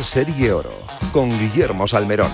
Serie Oro con Guillermo Salmerón.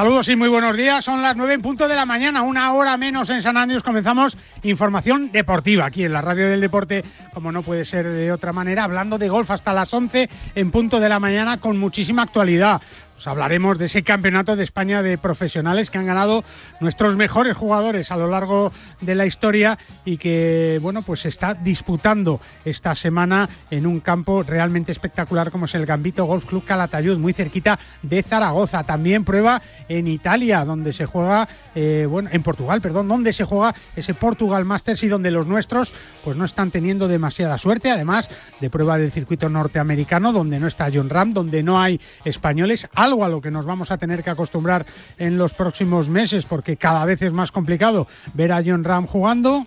Saludos y muy buenos días. Son las nueve en punto de la mañana, una hora menos en San Andrés. Comenzamos información deportiva aquí en la Radio del Deporte, como no puede ser de otra manera, hablando de golf hasta las 11 en punto de la mañana con muchísima actualidad. Pues hablaremos de ese campeonato de España de profesionales que han ganado nuestros mejores jugadores a lo largo de la historia y que, bueno, pues se está disputando esta semana en un campo realmente espectacular como es el Gambito Golf Club Calatayud, muy cerquita de Zaragoza. También prueba en Italia, donde se juega, eh, bueno, en Portugal, perdón, donde se juega ese Portugal Masters y donde los nuestros, pues no están teniendo demasiada suerte, además de prueba del circuito norteamericano, donde no está John Ram, donde no hay españoles algo a lo que nos vamos a tener que acostumbrar en los próximos meses, porque cada vez es más complicado ver a John Ram jugando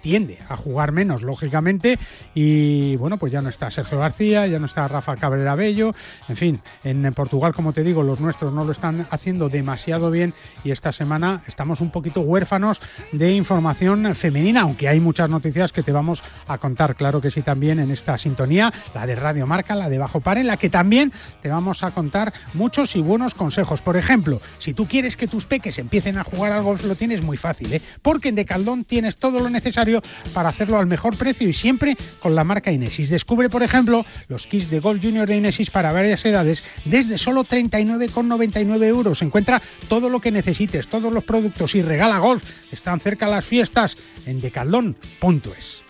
tiende a jugar menos, lógicamente, y bueno, pues ya no está Sergio García, ya no está Rafa Cabrera Bello, en fin, en Portugal, como te digo, los nuestros no lo están haciendo demasiado bien y esta semana estamos un poquito huérfanos de información femenina, aunque hay muchas noticias que te vamos a contar, claro que sí, también en esta sintonía, la de Radio Marca, la de Bajo Par, en la que también te vamos a contar muchos y buenos consejos. Por ejemplo, si tú quieres que tus peques empiecen a jugar al golf, lo tienes muy fácil, ¿eh? porque en Decaldón tienes todo lo necesario para hacerlo al mejor precio y siempre con la marca Inesis. Descubre, por ejemplo, los kits de Golf Junior de Inesis para varias edades desde solo 39,99 euros. Encuentra todo lo que necesites, todos los productos y regala golf. Están cerca las fiestas en decaldón.es.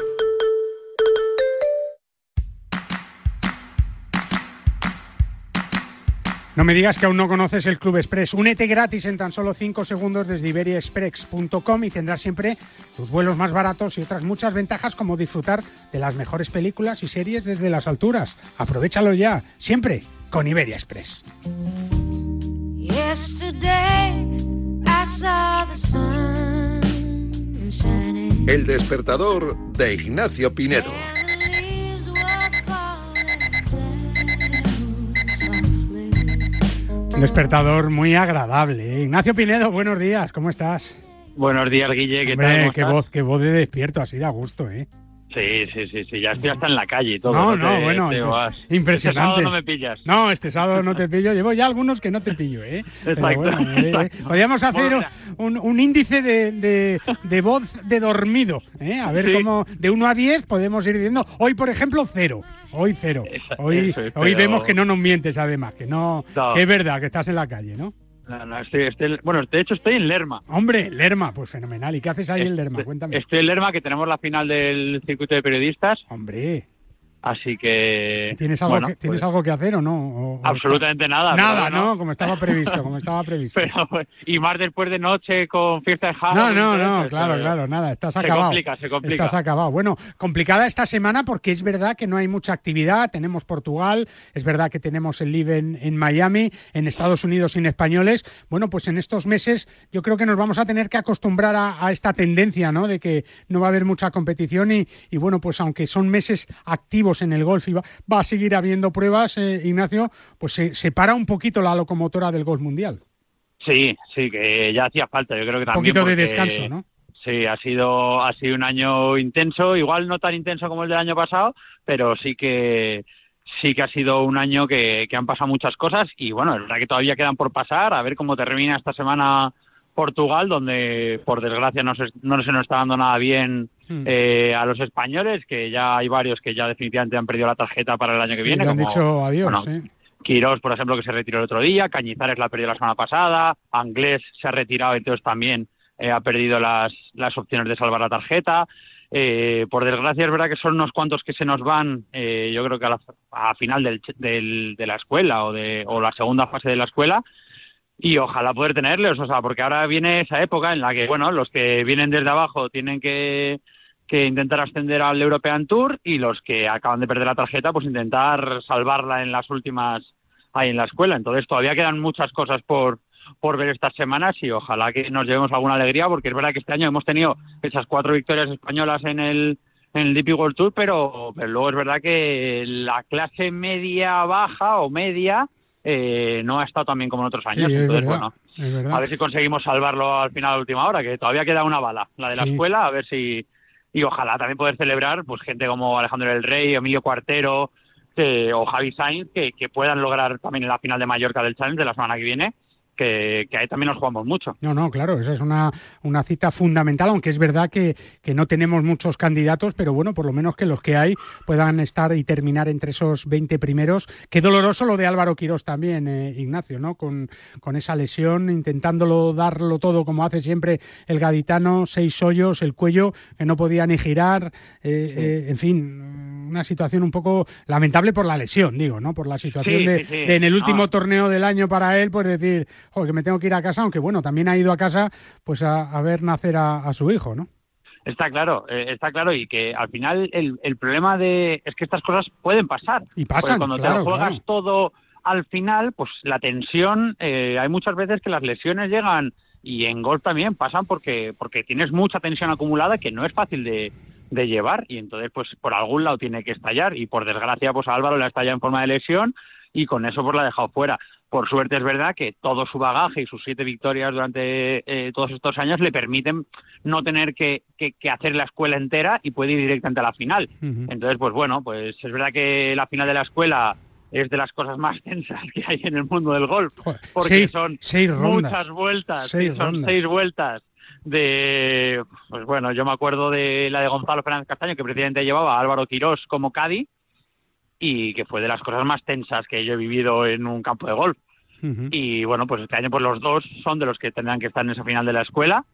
No me digas que aún no conoces el Club Express. Únete gratis en tan solo 5 segundos desde iberiaexpress.com y tendrás siempre tus vuelos más baratos y otras muchas ventajas como disfrutar de las mejores películas y series desde las alturas. Aprovechalo ya, siempre con Iberia Express. El despertador de Ignacio Pinedo. Un despertador muy agradable. Ignacio Pinedo, buenos días, ¿cómo estás? Buenos días, Guille. ¿Qué Hombre, tal? qué voz, qué voz de despierto, así da gusto, ¿eh? Sí, sí, sí, sí, ya estoy hasta en la calle y todo. No, no, te- bueno, te imp- vas. impresionante. Este sábado no me pillas. No, este sábado no te pillo. Llevo ya algunos que no te pillo, ¿eh? Pero Exacto, bueno, eh, eh, podríamos hacer Bueno, un, un índice de, de- de voz de dormido, ¿eh? A ver Sí. cómo, de 1 a 10 podemos ir diciendo. Hoy, por ejemplo, cero. Hoy cero. Hoy, es, hoy pero- vemos que no nos mientes, además, que no, No. que es verdad, que estás en la calle, ¿no? No, no, estoy, estoy- bueno, de hecho estoy en Lerma. Hombre, Lerma, pues fenomenal. ¿Y qué haces ahí en Lerma? Cuéntame. Estoy en Lerma, que tenemos la final del circuito de periodistas, Hombre, así que... ¿tienes algo, bueno, que, ¿tienes pues, algo que hacer o no? O- o- Absolutamente nada. Nada, pero ¿no? Como estaba previsto, como estaba previsto. pero, y más después de noche con fiesta de No, Halloween. no, no, eso, claro, eh, claro, nada, estás Se acabado. complica, se complica. Estás acabado. Bueno, complicada esta semana porque es verdad que no hay mucha actividad. Tenemos Portugal, es verdad que tenemos el Live en, en Miami, en Estados Unidos sin españoles. Bueno, pues en estos meses yo creo que nos vamos a tener que acostumbrar a, a esta tendencia, ¿no? De que no va a haber mucha competición y, y bueno, pues aunque son meses activos en el golf y va, va a seguir habiendo pruebas, eh, Ignacio, pues se, se para un poquito la locomotora del golf mundial. Sí, sí, que ya hacía falta. Yo creo que Un también. poquito de descanso, ¿no? Sí, ha sido, ha sido un año intenso, igual no tan intenso como el del año pasado, pero sí que sí que ha sido un año que, que han pasado muchas cosas y bueno, es verdad que todavía quedan por pasar, a ver cómo termina esta semana Portugal, donde por desgracia no se, no se nos está dando nada bien Hmm. eh, a los españoles, que ya hay varios que ya definitivamente han perdido la tarjeta para el año que Sí, viene. le han como- dicho adiós, bueno. Quirós, por ejemplo, que se retiró el otro día, Cañizares la perdió la semana pasada, Anglés se ha retirado, entonces también eh, ha perdido las, las opciones de salvar la tarjeta. Eh, por desgracia es verdad que son unos cuantos que se nos van, eh, yo creo que a la a final del, del- de la escuela o, de, o la segunda fase de la escuela, y ojalá poder tenerlos, o sea, porque ahora viene esa época en la que, bueno, los que vienen desde abajo tienen que, que intentar ascender al European Tour y los que acaban de perder la tarjeta, pues intentar salvarla en las últimas ahí en la escuela. Entonces todavía quedan muchas cosas por por ver estas semanas y ojalá que nos llevemos alguna alegría porque es verdad que este año hemos tenido esas cuatro victorias españolas en el en el DP World Tour, pero, pero luego es verdad que la clase media baja o media eh, no ha estado tan bien como en otros años. es Entonces, verdad, bueno, a ver si conseguimos salvarlo al final a última hora, que todavía queda una bala, la de la Sí. escuela, a ver si y ojalá también poder celebrar pues gente como Alejandro del Rey, Emilio Cuartero que- o Javi Sainz que, que puedan lograr también en la final de Mallorca del Challenge de la semana que viene, que, que ahí también nos jugamos mucho. No, no, claro, esa es una, una cita fundamental, aunque es verdad que, que no tenemos muchos candidatos, pero bueno, por lo menos que los que hay puedan estar y terminar entre esos 20 primeros. Qué doloroso lo de Álvaro Quirós también, eh, Ignacio, ¿no? Con, con esa lesión, intentándolo darlo todo como hace siempre el gaditano, seis hoyos, el cuello, que no podía ni girar, eh, eh, en fin, una situación un poco lamentable por la lesión, digo, ¿no? Por la situación Sí, de, sí, sí. de en el último No. torneo del año para él, pues decir, joder, que me tengo que ir a casa, aunque bueno, también ha ido a casa pues a, a ver nacer a, a su hijo, ¿no? Está claro, eh, está claro y que al final el, el problema de es que estas cosas pueden pasar. Y Porque pasan, cuando te lo juegas claro. todo al final, pues la tensión, eh, hay muchas veces que las lesiones llegan y en golf también pasan porque porque tienes mucha tensión acumulada que no es fácil de, de llevar y entonces pues por algún lado tiene que estallar y por desgracia pues a Álvaro le ha estallado en forma de lesión y con eso pues la ha dejado fuera. Por suerte es verdad que todo su bagaje y sus siete victorias durante eh, todos estos años le permiten no tener que, que- que hacer la escuela entera y puede ir directamente a la final. Entonces, pues bueno, pues es verdad que la final de la escuela es de las cosas más tensas que hay en el mundo del golf, Joder, porque seis, son seis rondas. muchas vueltas, Seis son rondas. seis vueltas de, pues bueno, yo me acuerdo de la de Gonzalo Fernández Castaño, que precisamente llevaba a Álvaro Quirós como Cádiz, y que fue de las cosas más tensas que yo he vivido en un campo de golf. Y bueno, pues este año pues los dos son de los que tendrán que estar en esa final de la escuela.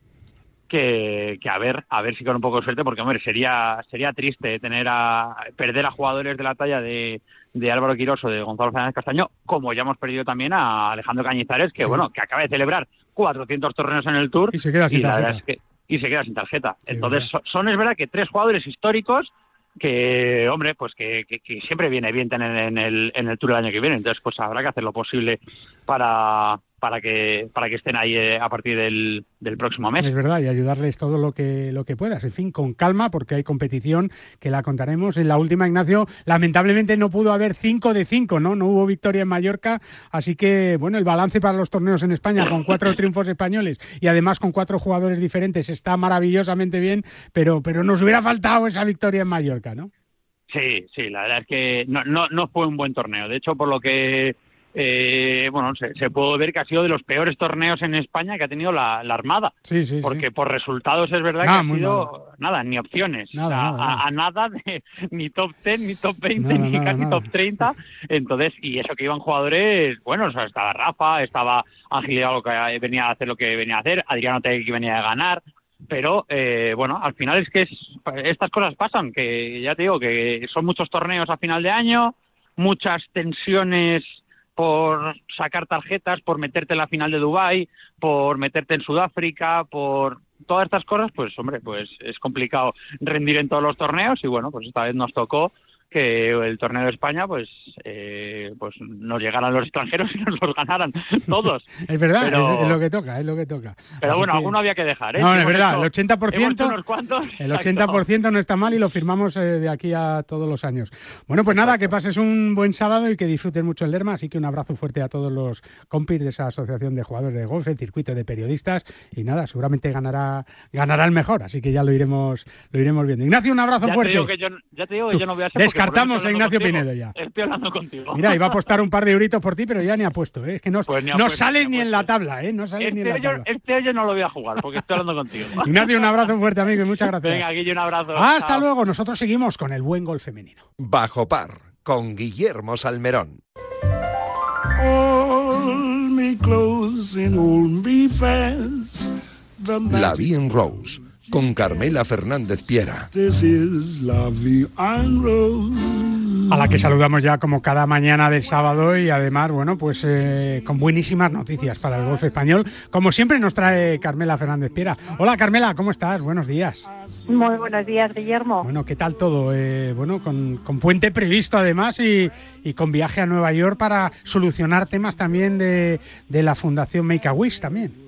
Que, que a ver, a ver si con un poco de suerte, porque hombre, sería, sería triste tener a perder a jugadores de la talla de, de Álvaro Quirós o de Gonzalo Fernández Castaño, como ya hemos perdido también a Alejandro Cañizares, que Sí. bueno, que acaba de celebrar 400 torneos en el Tour Y se queda sin tarjeta. es que- y se queda sin tarjeta. Sí, Entonces, verdad. son, es verdad que tres jugadores históricos que, hombre, pues que, que- que siempre viene bien tener en el, en el Tour el año que viene. Entonces, pues habrá que hacer lo posible para, para que para que estén ahí eh, a partir del, del, próximo mes. Es verdad, y ayudarles todo lo que lo que puedas. En fin, con calma, porque hay competición que la contaremos. En la última, Ignacio, lamentablemente no pudo haber 5 de 5, ¿no? No hubo victoria en Mallorca, así que, bueno, el balance para los torneos en España con cuatro triunfos españoles y además con cuatro jugadores diferentes está maravillosamente bien, pero, pero nos hubiera faltado esa victoria en Mallorca, ¿no? Sí, sí, la verdad es que no, no, no fue un buen torneo. De hecho, por lo que eh, bueno, se, puede ver que ha sido de los peores torneos en España que ha tenido la, Armada. Sí, sí, porque por resultados es verdad que ha sido nada, ni opciones. a, nada, de, ni top 10, ni top 20, ni casi top 30. Entonces, y eso que iban jugadores, bueno, o sea, estaba Rafa, estaba Ángel Hidalgo que venía a hacer lo que venía a hacer, Adriano Tegui que venía a ganar, pero eh, bueno, al final es que estas cosas pasan, que ya te digo que son muchos torneos a final de año, muchas tensiones por sacar tarjetas, por meterte en la final de Dubai, por meterte en Sudáfrica, por todas estas cosas, pues hombre, pues es complicado rendir en todos los torneos y bueno, pues esta vez nos tocó que el torneo de España pues eh, pues nos llegaran los extranjeros y nos los ganaran todos. es verdad, es, lo que toca, es lo que toca. Pero bueno, alguno había que dejar, ¿eh? No, es verdad, el 80%, el 80% no está mal y lo firmamos eh, de aquí a todos los años. Bueno, pues nada, que pases un buen sábado y que disfrutes mucho el Lerma, así que un abrazo fuerte a todos los compis de esa asociación de jugadores de golf, el circuito de periodistas y nada, seguramente ganará ganará el mejor, así que ya lo iremos lo iremos viendo. Ignacio, un abrazo fuerte. ya te digo que yo no voy a ser Descartamos a Ignacio Pinedo ya. Estoy hablando contigo. Mira, iba a apostar un par de euritos por ti, pero ya ni apuesto. ¿eh? Es que no, pues no sale ni en la tabla, ¿eh? No sale ni en la este tabla. Este año no lo voy a jugar porque estoy hablando contigo. Ignacio, un abrazo fuerte, amigo, y muchas gracias. Venga, Guille, un abrazo. Hasta luego. Nosotros seguimos con el buen gol femenino. Bajo par, con Guillermo Salmerón. La Bien Rose con Carmela Fernández Piera. A la que saludamos ya como cada mañana del sábado y además, bueno, pues eh, con buenísimas noticias para el golf español. Como siempre nos trae Carmela Fernández Piera. Hola Carmela, ¿cómo estás? Buenos días. Muy buenos días, Guillermo. Bueno, ¿qué tal todo? Eh, bueno, con, puente previsto además y, con viaje a Nueva York para solucionar temas también de, de la Fundación Make a Wish también.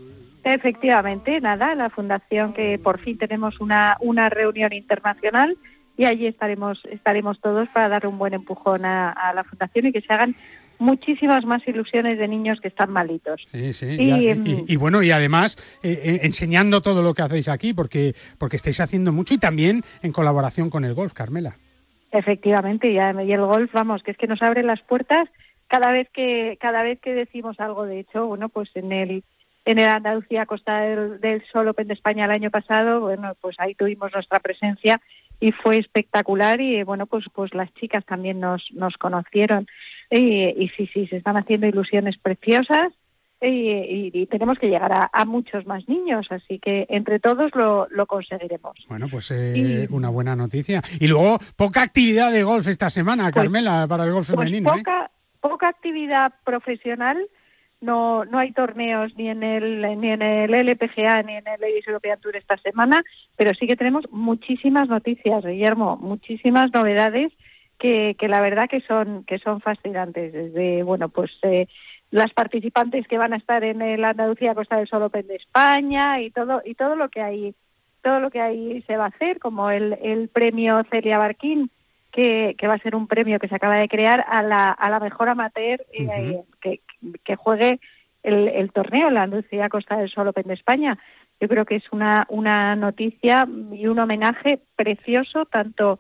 Efectivamente, nada, la fundación que por fin tenemos una, una reunión internacional y allí estaremos estaremos todos para dar un buen empujón a, la fundación y que se hagan muchísimas más ilusiones de niños que están malitos. Sí, sí. Y, bueno, y además eh, eh, enseñando todo lo que hacéis aquí, porque, porque estáis haciendo mucho y también en colaboración con el golf, Carmela. Efectivamente, y, y el golf, vamos, que es que nos abre las puertas cada vez que cada vez que decimos algo. De hecho, bueno, pues en el en el Andalucía Costa del, del, Sol Open de España el año pasado, bueno, pues ahí tuvimos nuestra presencia y fue espectacular y bueno, pues pues las chicas también nos nos conocieron y, sí, sí, se están haciendo ilusiones preciosas y, tenemos que llegar a, muchos más niños, así que entre todos lo, lo conseguiremos. Bueno, pues eh, una buena noticia. Y luego, poca actividad de golf esta semana, pues Carmela, para el golf pues femenino. ¿eh? Poca, poca actividad profesional no no hay torneos ni en el ni en el LPGA ni en el Ladies European Tour esta semana, pero sí que tenemos muchísimas noticias, Guillermo, muchísimas novedades que, que la verdad que son que son fascinantes. Desde bueno pues eh, las participantes que van a estar en el Andalucía Costa del Sol Open de España y todo y todo lo que hay todo lo que ahí se va a hacer, como el, el premio Celia Barquín que, va a ser un premio que se acaba de crear a la, a la mejor amateur eh, que, que, juegue el, el torneo, la Andalucía Costa del Sol Open de España. Yo creo que es una, una noticia y un homenaje precioso tanto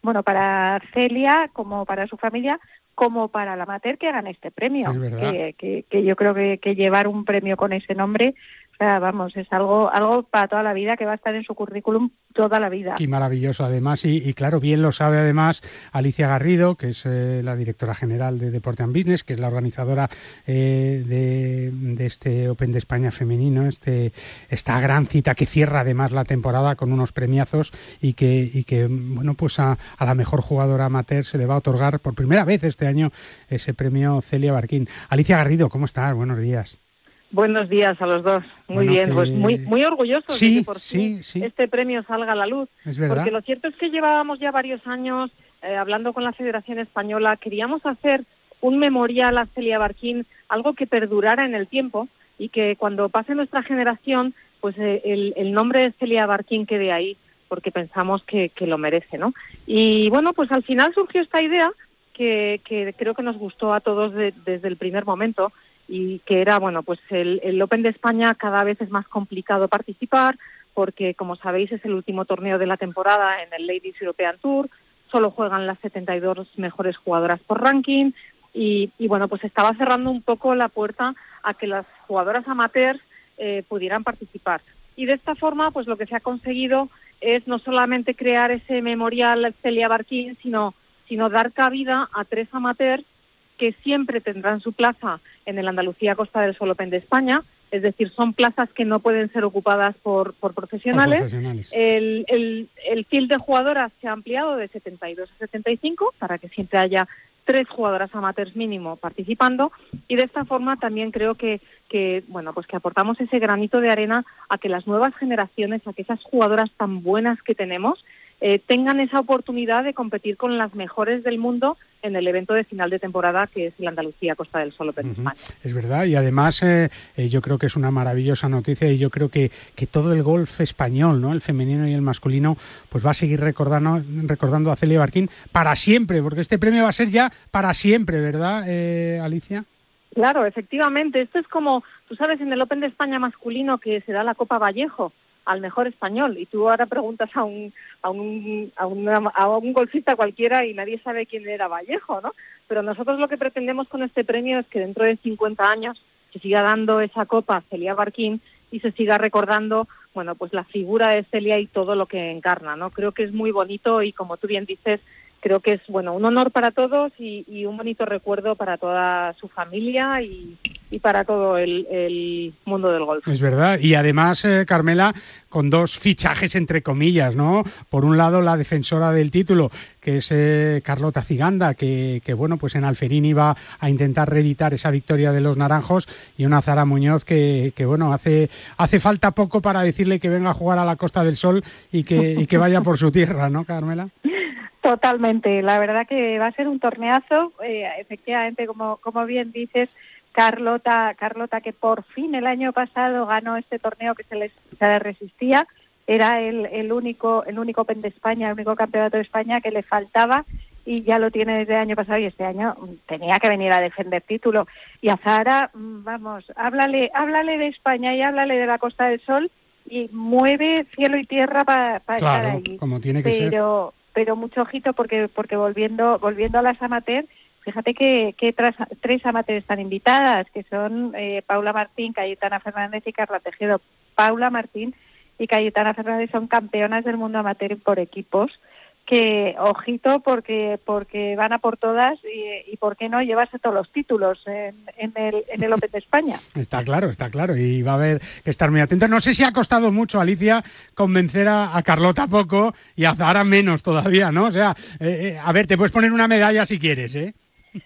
bueno para Celia como para su familia como para la amateur que gane este premio. Que, que, que, yo creo que, que llevar un premio con ese nombre vamos, es algo, algo para toda la vida que va a estar en su currículum toda la vida. Y maravilloso, además, y, claro, bien lo sabe además Alicia Garrido, que es eh, la directora general de Deporte and Business, que es la organizadora eh, de, este Open de España femenino, este, esta gran cita que cierra además la temporada con unos premiazos y que, y que bueno, pues a, a la mejor jugadora amateur se le va a otorgar por primera vez este año ese premio Celia Barquín. Alicia Garrido, ¿cómo estás? Buenos días. Buenos días a los dos. Muy bien, pues muy muy orgullosos de que por sí, este premio salga a la luz. Porque lo cierto es que llevábamos ya varios años eh, hablando con la Federación Española, queríamos hacer un memorial a Celia Barquín, algo que perdurara en el tiempo y que cuando pase nuestra generación, pues eh, el, nombre de Celia Barquín quede ahí, porque pensamos que, lo merece, ¿no? Y bueno, pues al final surgió esta idea que, creo que nos gustó a todos desde el primer momento y que era, bueno, pues el, el Open de España cada vez es más complicado participar, porque como sabéis es el último torneo de la temporada en el Ladies European Tour, solo juegan las 72 mejores jugadoras por ranking y, bueno, pues estaba cerrando un poco la puerta a que las jugadoras amateurs eh, pudieran participar. Y de esta forma, pues lo que se ha conseguido es no solamente crear ese memorial Celia Barquín, sino, sino dar cabida a tres amateurs que siempre tendrán su plaza en el Andalucía Costa del Sol Open de España, es decir, son plazas que no pueden ser ocupadas por, por profesionales. El, el, el field de jugadoras se ha ampliado de 72 a 75 para que siempre haya tres jugadoras amateurs mínimo participando. Y de esta forma también creo que, que bueno pues que aportamos ese granito de arena a que las nuevas generaciones, a que esas jugadoras tan buenas que tenemos eh, tengan esa oportunidad de competir con las mejores del mundo en el evento de final de temporada que es el Andalucía Costa del Sol Open España. Es verdad, y además eh, eh, yo creo que es una maravillosa noticia y yo creo que, que todo el golf español, ¿no? el femenino y el masculino, pues va a seguir recordando, recordando a Celia Barquín para siempre, porque este premio va a ser ya para siempre, ¿verdad, Alicia? Claro, efectivamente. Esto es como, tú sabes, en el Open de España masculino que se da la Copa Vallejo al mejor español. Y tú ahora preguntas a un, a un, a, a un golfista cualquiera y nadie sabe quién era Vallejo, ¿no? Pero nosotros lo que pretendemos con este premio es que dentro de 50 años se siga dando esa copa a Celia Barquín y se siga recordando, bueno, pues la figura de Celia y todo lo que encarna, ¿no? Creo que es muy bonito y como tú bien dices, creo que es bueno un honor para todos y, un bonito recuerdo para toda su familia y, para todo el, mundo del golf. Es verdad, y además, eh, Carmela, con dos fichajes entre comillas, ¿no? Por un lado, la defensora del título, que es eh, Carlota Ciganda, que, bueno, pues en Alferín iba a intentar reeditar esa victoria de los naranjos, y una Zara Muñoz que, que bueno, hace, hace falta poco para decirle que venga a jugar a la Costa del Sol y que, y que vaya por su tierra, ¿no, Carmela? Totalmente, la verdad que va a ser un torneazo, eh, efectivamente, como, como bien dices, Carlota, Carlota que por fin el año pasado ganó este torneo que se les, se resistía, era el, el único el único Open de España, el único campeonato de España que le faltaba y ya lo tiene desde el año pasado y este año tenía que venir a defender título. Y a Zara, mm, vamos, háblale, háblale de España y háblale de la Costa del Sol y mueve cielo y tierra para estar ahí. Como tiene que Pero, pero mucho ojito porque porque volviendo volviendo a las amateurs fíjate que, que tres amateurs están invitadas que son eh, Paula Martín Cayetana Fernández y Carla Tejedo. Paula Martín y Cayetana Fernández son campeonas del mundo amateur por equipos que ojito porque porque van a por todas y, y por qué no llevarse todos los títulos en, en, el, en el Open de España. Está claro, está claro y va a haber que estar muy atento. No sé si ha costado mucho, Alicia, convencer a, Carlota poco y a Zara menos todavía, ¿no? O sea, eh, eh, a ver, te puedes poner una medalla si quieres, ¿eh?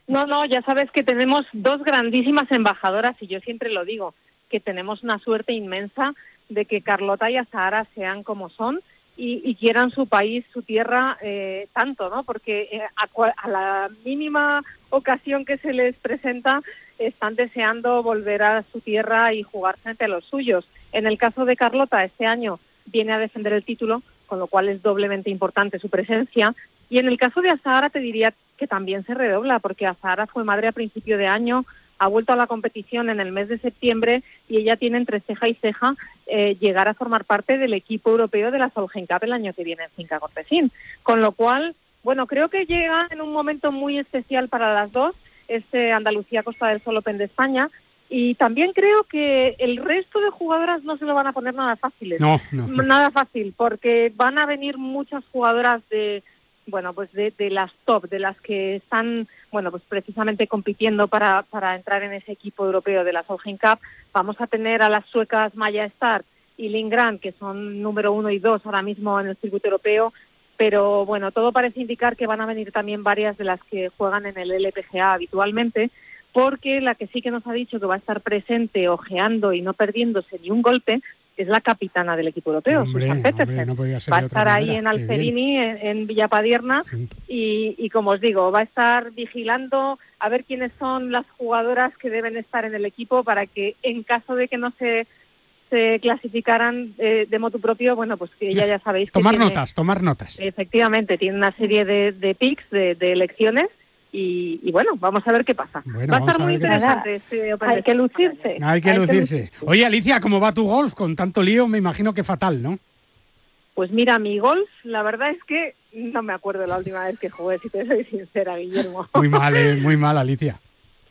No, no, ya sabes que tenemos dos grandísimas embajadoras y yo siempre lo digo, que tenemos una suerte inmensa de que Carlota y Azahara sean como son y, quieran su país, su tierra eh, tanto, ¿no? Porque eh, a, la mínima ocasión que se les presenta están deseando volver a su tierra y jugar frente a los suyos. En el caso de Carlota, este año viene a defender el título, con lo cual es doblemente importante su presencia. Y en el caso de Azahara te diría que también se redobla, porque Azahara fue madre a principio de año, ha vuelto a la competición en el mes de septiembre y ella tiene entre ceja y ceja eh, llegar a formar parte del equipo europeo de la Solheim Cup el año que viene en Finca Cortesín. Con lo cual, bueno, creo que llega en un momento muy especial para las dos, este Andalucía Costa del Sol Open de España, y también creo que el resto de jugadoras no se lo van a poner nada fáciles. No, no. Nada fácil, porque van a venir muchas jugadoras de, bueno, pues de, de, las top, de las que están, bueno, pues precisamente compitiendo para, para entrar en ese equipo europeo de la Solheim Cup. Vamos a tener a las suecas Maya Stark y Lindgren, que son número uno y dos ahora mismo en el circuito europeo, pero bueno, todo parece indicar que van a venir también varias de las que juegan en el LPGA habitualmente, porque la que sí que nos ha dicho que va a estar presente, ojeando y no perdiéndose ni un golpe que es la capitana del equipo europeo, Hombre, Susan hombre, Petersen. no va a estar ahí manera. en. Alferini, en, en Villapadierna, Sí. y, y como os digo, va a estar vigilando a ver quiénes son las jugadoras que deben estar en el equipo para que en caso de que no se se clasificaran eh, de motu propio, bueno, pues que ella ya sabéis que Tomar tiene- notas, tomar notas. Efectivamente, tiene una serie de, de picks, de, de elecciones, y, y bueno, vamos a ver qué pasa. Bueno, va a estar a muy interesante este Hay que lucirse. Hay que Hay que lucirse. Oye, Alicia, ¿cómo va tu golf? Con tanto lío, me imagino que fatal, ¿no? Pues mira, mi golf, la verdad es que no me acuerdo la última vez que jugué, si te soy sincera, Guillermo. Muy mal, eh, muy mal, Alicia.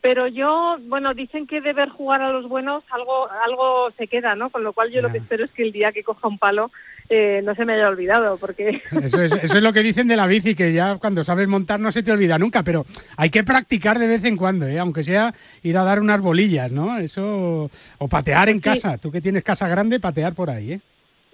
Pero yo, bueno, dicen que de ver jugar a los buenos algo algo se queda, ¿no? Con lo cual yo lo que espero es que el día que coja un palo eh, no se me haya olvidado, porque Eso es, eso es lo que dicen de la bici, que ya cuando sabes montar no se te olvida nunca, pero hay que practicar de vez en cuando, ¿eh? aunque sea ir a dar unas bolillas, ¿no? Eso, o patear en Sí. casa. Tú que tienes casa grande, patear por ahí, ¿eh?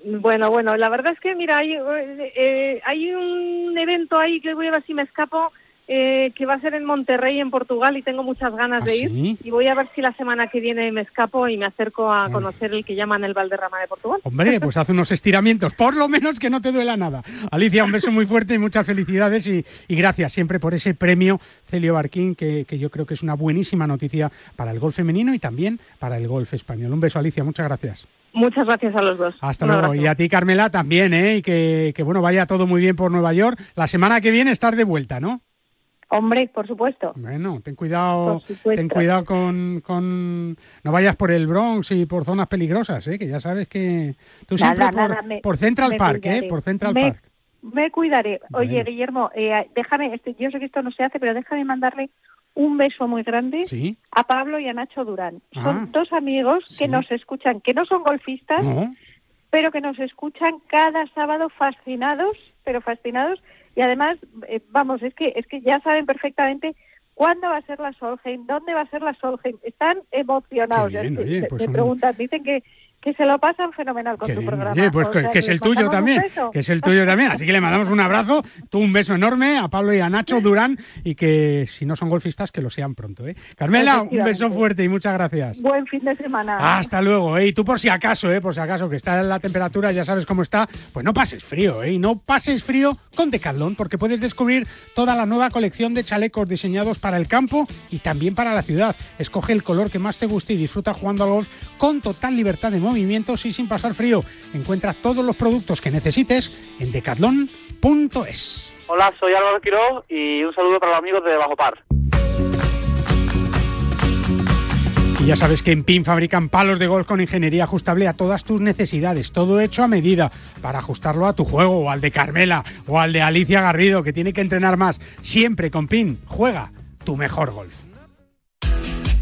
Bueno, bueno, la verdad es que, mira, hay, eh, eh, hay un evento ahí que voy a ver si me escapo, eh, que va a ser en Monterrey, en Portugal, y tengo muchas ganas ¿Ah, de ir. sí? Y voy a ver si la semana que viene me escapo y me acerco a Bueno. conocer el que llaman el Valderrama de Portugal. Hombre, pues haz unos estiramientos, por lo menos que no te duela nada. Alicia, un beso muy fuerte y muchas felicidades y, y gracias siempre por ese premio Celio Barquín, que, que yo creo que es una buenísima noticia para el golf femenino y también para el golf español. Un beso, Alicia, muchas gracias. Muchas gracias a los dos. Hasta Un luego. abrazo. Y a ti, Carmela, también, ¿eh? Y que, que, bueno, vaya todo muy bien por Nueva York. La semana que viene estás de vuelta, ¿no? Hombre, por supuesto. Bueno, ten cuidado, ten cuidado con, con... No vayas por el Bronx y por zonas peligrosas, ¿eh? Que ya sabes que... Tú siempre Nada, por, nada, me- por Central Park, ¿eh? Por Central Me- Park. Me cuidaré. Oye, Bueno. Guillermo, eh, déjame, este, yo sé que esto no se hace, pero déjame mandarle un beso muy grande Sí. a Pablo y a Nacho Durán. Ah. Son dos amigos que Sí. nos escuchan, que no son golfistas, No. pero que nos escuchan cada sábado fascinados, pero fascinados. Y además, eh, vamos, es que es que ya saben perfectamente cuándo va a ser la Solheim, dónde va a ser la Solheim. Están emocionados. Bien, oye, pues te un- preguntan, dicen que que se lo pasan fenomenal con Qué tu programa. Oye, pues O que, sea, que es el tuyo también, que es el tuyo también. Así que le mandamos un abrazo, tú un beso enorme a Pablo y a Nacho Durán y que si no son golfistas que lo sean pronto, ¿eh? Carmela, un beso fuerte y muchas gracias. Buen fin de semana. Hasta luego, ¿eh? Y tú por si acaso, ¿eh? Por si acaso, que está la temperatura, ya sabes cómo está, pues no pases frío, ¿eh? Y no pases frío con Decathlon, porque puedes descubrir toda la nueva colección de chalecos diseñados para el campo y también para la ciudad. Escoge el color que más te guste y disfruta jugando al golf con total libertad de movimientos y sin pasar frío. Encuentra todos los productos que necesites en decathlon.es. Hola, soy Álvaro Quiroz y un saludo para los amigos de Bajo Par. Y ya sabes que en PIN fabrican palos de golf con ingeniería ajustable a todas tus necesidades, todo hecho a medida para ajustarlo a tu juego o al de Carmela o al de Alicia Garrido que tiene que entrenar más. Siempre con PIN, juega tu mejor golf.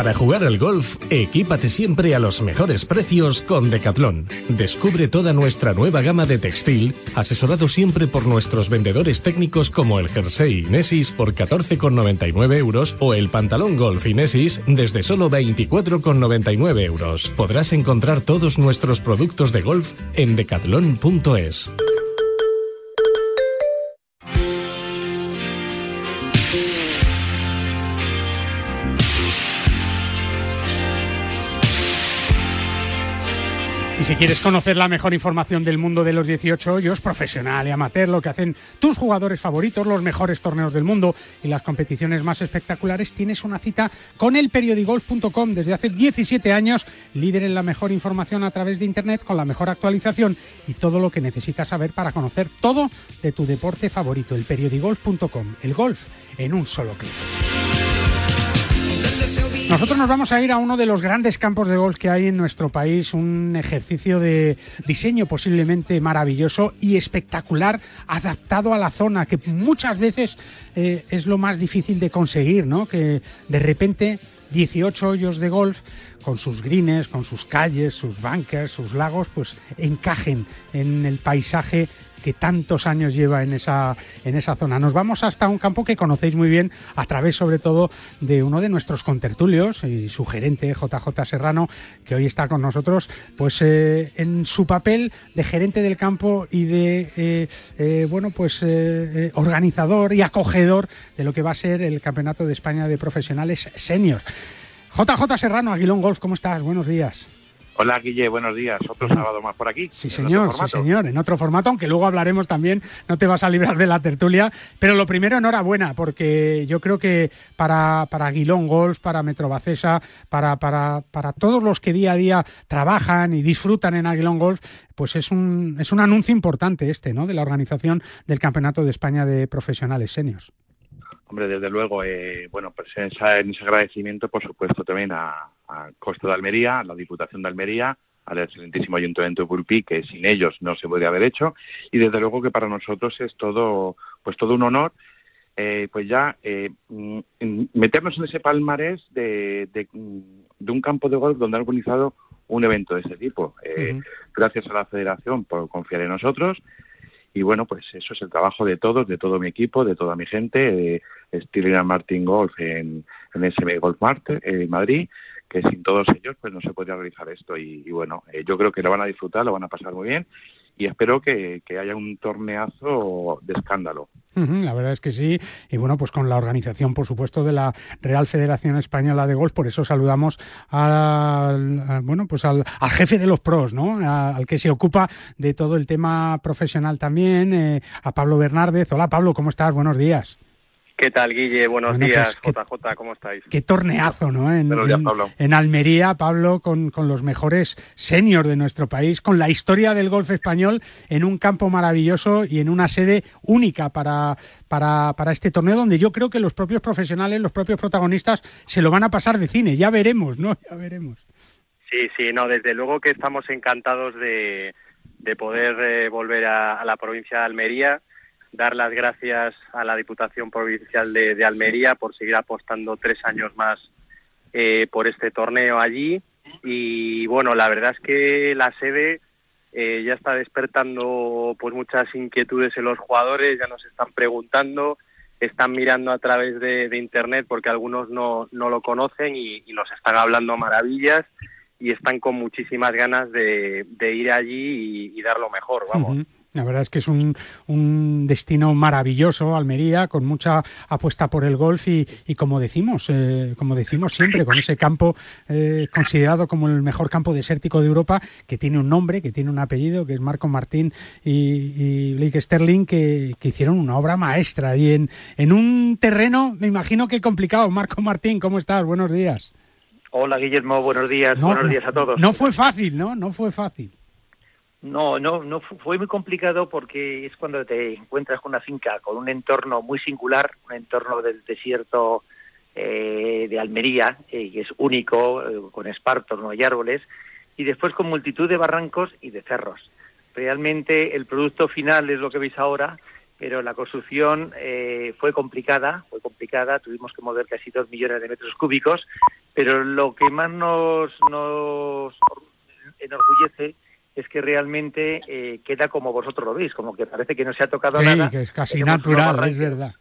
Para jugar al golf, equípate siempre a los mejores precios con Decathlon. Descubre toda nuestra nueva gama de textil, asesorado siempre por nuestros vendedores técnicos como el jersey Inesis por 14,99 euros o el pantalón golf Inesis desde solo 24,99 euros. Podrás encontrar todos nuestros productos de golf en decathlon.es. Y si quieres conocer la mejor información del mundo de los 18 hoyos, profesional y amateur, lo que hacen tus jugadores favoritos, los mejores torneos del mundo y las competiciones más espectaculares, tienes una cita con el periodigolf.com desde hace 17 años, líder en la mejor información a través de Internet, con la mejor actualización y todo lo que necesitas saber para conocer todo de tu deporte favorito, el periodigolf.com, el golf en un solo clic. Nosotros nos vamos a ir a uno de los grandes campos de golf que hay en nuestro país, un ejercicio de diseño posiblemente maravilloso y espectacular, adaptado a la zona, que muchas veces eh, es lo más difícil de conseguir, ¿no? Que de repente 18 hoyos de golf con sus greens, con sus calles, sus bunkers, sus lagos, pues encajen en el paisaje que tantos años lleva en esa, en esa zona. Nos vamos hasta un campo que conocéis muy bien a través sobre todo de uno de nuestros contertulios y su gerente JJ Serrano, que hoy está con nosotros, pues eh, en su papel de gerente del campo y de eh, eh, bueno pues organizador y acogedor de lo que va a ser el Campeonato de España de Profesionales Senior. JJ Serrano, Aguilón Golf, ¿cómo estás? Buenos días. Hola Guille, buenos días. Otro sábado más por aquí. Sí, señor, sí, señor, en otro formato, aunque luego hablaremos también, no te vas a librar de la tertulia. Pero lo primero, enhorabuena, porque yo creo que para, para Aguilón Golf, para Metrobacesa, para, para, para todos los que día a día trabajan y disfrutan en Aguilón Golf, pues es un, es un anuncio importante este, ¿no? De la organización del Campeonato de España de Profesionales Seniors. Hombre, desde luego, eh, bueno, pues en ese agradecimiento, por supuesto, también a, a Costa de Almería, a la Diputación de Almería, al excelentísimo Ayuntamiento de Pulpí, que sin ellos no se podría haber hecho, y desde luego que para nosotros es todo, pues todo un honor, eh, pues ya eh, mm, meternos en ese palmarés de, de, mm, de un campo de golf donde ha organizado un evento de ese tipo. Eh. Gracias a la Federación por confiar en nosotros y bueno, pues eso es el trabajo de todos, de todo mi equipo, de toda mi gente, eh, Stirling Martin Golf en, en SM Golf Mart en Madrid, que sin todos ellos pues no se podría realizar esto y, bueno, eh, yo creo que lo van a disfrutar, lo van a pasar muy bien y espero que, que haya un torneazo de escándalo. La verdad es que sí. Y bueno, pues con la organización, por supuesto, de la Real Federación Española de Golf, por eso saludamos al, bueno, pues al, al jefe de los pros, ¿no? Al que se ocupa de todo el tema profesional también, eh, a Pablo Bernárdez. Hola Pablo, ¿cómo estás? Buenos días. ¿Qué tal, Guille? Buenos Bueno, días, pues, JJ, ¿cómo estáis? Qué torneazo, ¿no? En, días, en- Pablo. en Almería, Pablo, con, con los mejores seniors de nuestro país, con la historia del golf español en un campo maravilloso y en una sede única para, para, para este torneo, donde yo creo que los propios profesionales, los propios protagonistas, se lo van a pasar de cine. Ya veremos, ¿no? Ya veremos. Sí, sí, no, desde luego que estamos encantados de, de poder eh, volver a, a la provincia de Almería, dar las gracias a la Diputación Provincial de, Almería por seguir apostando tres años más eh, por este torneo allí. Y bueno, la verdad es que la sede eh, ya está despertando pues muchas inquietudes en los jugadores, ya nos están preguntando, están mirando a través de, internet porque algunos no, no lo conocen y, nos están hablando maravillas y están con muchísimas ganas de, ir allí y, dar lo mejor, vamos. La verdad es que es un, un destino maravilloso, Almería, con mucha apuesta por el golf y, y como decimos, eh, como decimos siempre, con ese campo eh, considerado como el mejor campo desértico de Europa, que tiene un nombre, que tiene un apellido, que es Marco Martín y, y Blake Sterling, que, que hicieron una obra maestra y en, en un terreno, me imagino que complicado. Marco Martín, ¿cómo estás? Buenos días. Hola Guillermo, buenos días, No, buenos no, días a todos. No fue fácil, ¿no? No fue fácil. No, no, no fue muy complicado porque es cuando te encuentras con una finca con un entorno muy singular, un entorno del desierto eh, de Almería, eh, que es único, eh, con espartos, no hay árboles, y después con multitud de barrancos y de cerros. Realmente el producto final es lo que veis ahora, pero la construcción fue complicada, fue complicada, tuvimos que mover casi dos millones de metros cúbicos, pero lo que más nos, nos enorgullece es que realmente eh, queda como vosotros lo veis, como que parece que no se ha tocado sí, nada. que es casi natural, es verdad